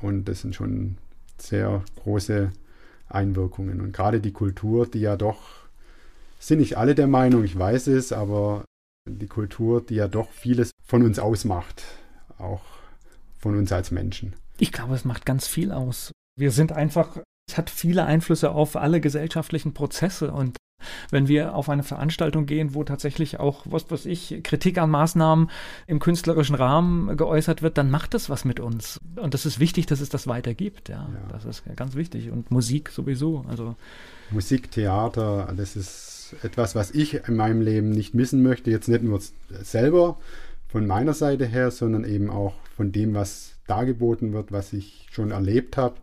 Und das sind schon sehr große Einwirkungen. Und gerade die Kultur, die ja doch, sind nicht alle der Meinung, ich weiß es, aber die Kultur, die ja doch vieles von uns ausmacht, auch von uns als Menschen. Ich glaube, es macht ganz viel aus. Wir sind einfach, es hat viele Einflüsse auf alle gesellschaftlichen Prozesse und wenn wir auf eine Veranstaltung gehen, wo tatsächlich auch, was weiß ich, Kritik an Maßnahmen im künstlerischen Rahmen geäußert wird, dann macht das was mit uns. Und das ist wichtig, dass es das weitergibt. Ja, ja. das ist ganz wichtig. Und Musik sowieso. Also Musik, Theater, das ist etwas, was ich in meinem Leben nicht missen möchte. Jetzt nicht nur selber von meiner Seite her, sondern eben auch von dem, was dargeboten wird, was ich schon erlebt habe.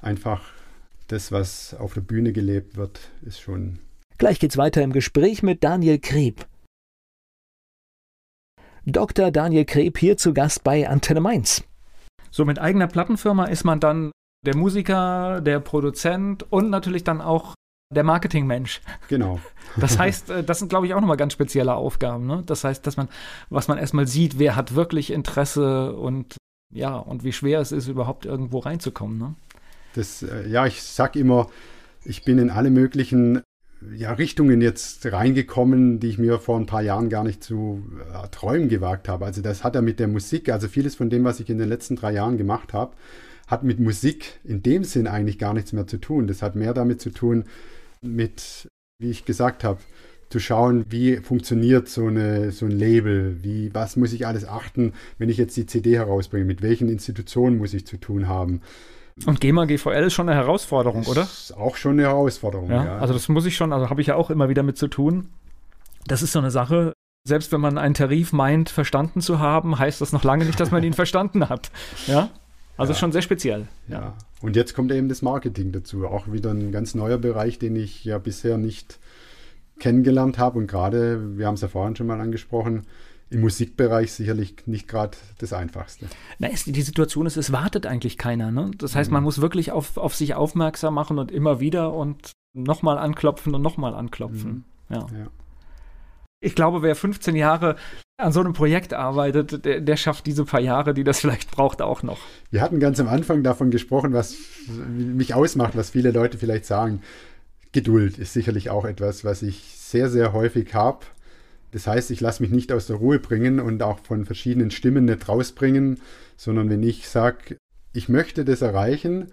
Einfach das, was auf der Bühne gelebt wird, ist schon Gleich geht's weiter im Gespräch mit Daniel Kreb. Dr. Daniel Kreb hier zu Gast bei Antenne Mainz. So mit eigener Plattenfirma ist man dann der Musiker, der Produzent und natürlich dann auch der Marketingmensch. Genau. Das heißt, äh, das sind, glaube ich, auch nochmal ganz spezielle Aufgaben. Ne? Das heißt, dass man, was man erstmal sieht, wer hat wirklich Interesse und ja, und wie schwer es ist, überhaupt irgendwo reinzukommen. Ne? Das, äh, ja, ich sag immer, ich bin in alle möglichen ja, Richtungen jetzt reingekommen, die ich mir vor ein paar Jahren gar nicht zu äh, träumen gewagt habe. Also das hat er mit der Musik, also vieles von dem, was ich in den letzten drei Jahren gemacht habe, hat mit Musik in dem Sinn eigentlich gar nichts mehr zu tun. Das hat mehr damit zu tun, mit, wie ich gesagt habe, zu schauen, wie funktioniert so, eine, so ein Label, wie, was muss ich alles achten, wenn ich jetzt die CD herausbringe, mit welchen Institutionen muss ich zu tun haben und GEMA GVL ist schon eine Herausforderung, oder? Ist auch schon eine Herausforderung, ja. ja. Also das muss ich schon, also habe ich ja auch immer wieder mit zu tun. Das ist so eine Sache, selbst wenn man einen Tarif meint, verstanden zu haben, heißt das noch lange nicht, dass man ihn verstanden hat. Ja? Also ja. schon sehr speziell. Ja. ja. Und jetzt kommt eben das Marketing dazu. Auch wieder ein ganz neuer Bereich, den ich ja bisher nicht kennengelernt habe. Und gerade, wir haben es ja vorhin schon mal angesprochen, im Musikbereich sicherlich nicht gerade das Einfachste. Na, es, die Situation ist, es wartet eigentlich keiner. Ne? Das heißt, mhm. man muss wirklich auf, auf sich aufmerksam machen und immer wieder und nochmal anklopfen und nochmal anklopfen. Mhm. Ja. ja. Ich glaube, wer 15 Jahre an so einem Projekt arbeitet, der, der, schafft diese paar Jahre, die das vielleicht braucht, auch noch. Wir hatten ganz am Anfang davon gesprochen, was mich ausmacht, was viele Leute vielleicht sagen. Geduld ist sicherlich auch etwas, was ich sehr, sehr häufig habe das heißt, ich lasse mich nicht aus der Ruhe bringen und auch von verschiedenen Stimmen nicht rausbringen, sondern wenn ich sage, ich möchte das erreichen,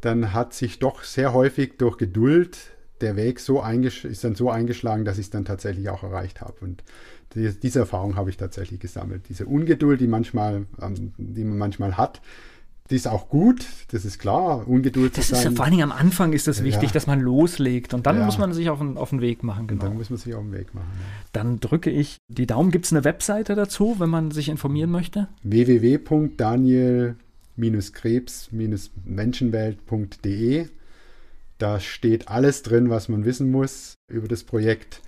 dann hat sich doch sehr häufig durch Geduld der Weg so ist dann so eingeschlagen, dass ich es dann tatsächlich auch erreicht habe. Und die, diese Erfahrung habe ich tatsächlich gesammelt. Diese Ungeduld, die manchmal, ähm, die man manchmal hat, die ist auch gut, das ist klar, Ungeduld das zu sein. Ist, vor allen Dingen am Anfang ist es wichtig, ja. dass man loslegt und dann ja. muss man sich auf, auf den Weg machen. Genau. Und dann muss man sich auf den Weg machen. Ja. Dann drücke ich die Daumen. Gibt es eine Webseite dazu, wenn man sich informieren möchte? www.daniel-krebs-menschenwelt.de Da steht alles drin, was man wissen muss über das Projekt.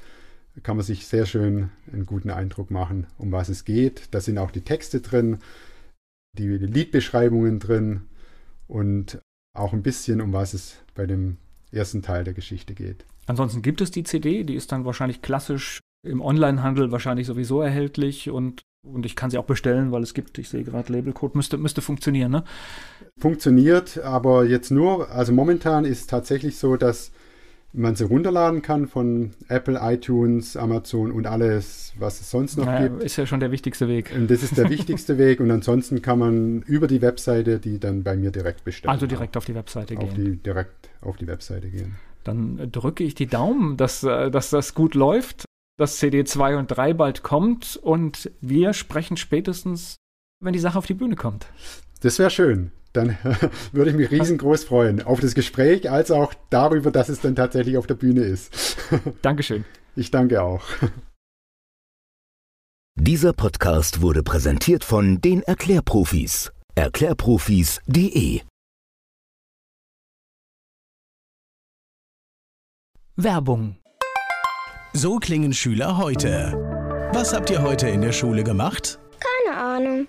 Da kann man sich sehr schön einen guten Eindruck machen, um was es geht. Da sind auch die Texte drin die Liedbeschreibungen drin und auch ein bisschen, um was es bei dem ersten Teil der Geschichte geht. Ansonsten gibt es die CD, die ist dann wahrscheinlich klassisch im Onlinehandel wahrscheinlich sowieso erhältlich und, und ich kann sie auch bestellen, weil es gibt, ich sehe gerade Labelcode, müsste, müsste funktionieren, ne? Funktioniert, aber jetzt nur, also momentan ist es tatsächlich so, dass man sie runterladen kann von Apple, iTunes, Amazon und alles, was es sonst noch naja, gibt. Ist ja schon der wichtigste Weg. Und das ist der wichtigste Weg. Und ansonsten kann man über die Webseite die dann bei mir direkt bestellen. Also direkt auf die Webseite auf gehen. Die, direkt auf die Webseite gehen. Dann drücke ich die Daumen, dass, äh, dass das gut läuft, dass CD 2 und 3 bald kommt und wir sprechen spätestens, wenn die Sache auf die Bühne kommt. Das wäre schön dann würde ich mich riesengroß freuen. Auf das Gespräch als auch darüber, dass es dann tatsächlich auf der Bühne ist. Dankeschön. Ich danke auch. Dieser Podcast wurde präsentiert von den Erklärprofis. Erklärprofis.de Werbung So klingen Schüler heute. Was habt ihr heute in der Schule gemacht? Keine Ahnung.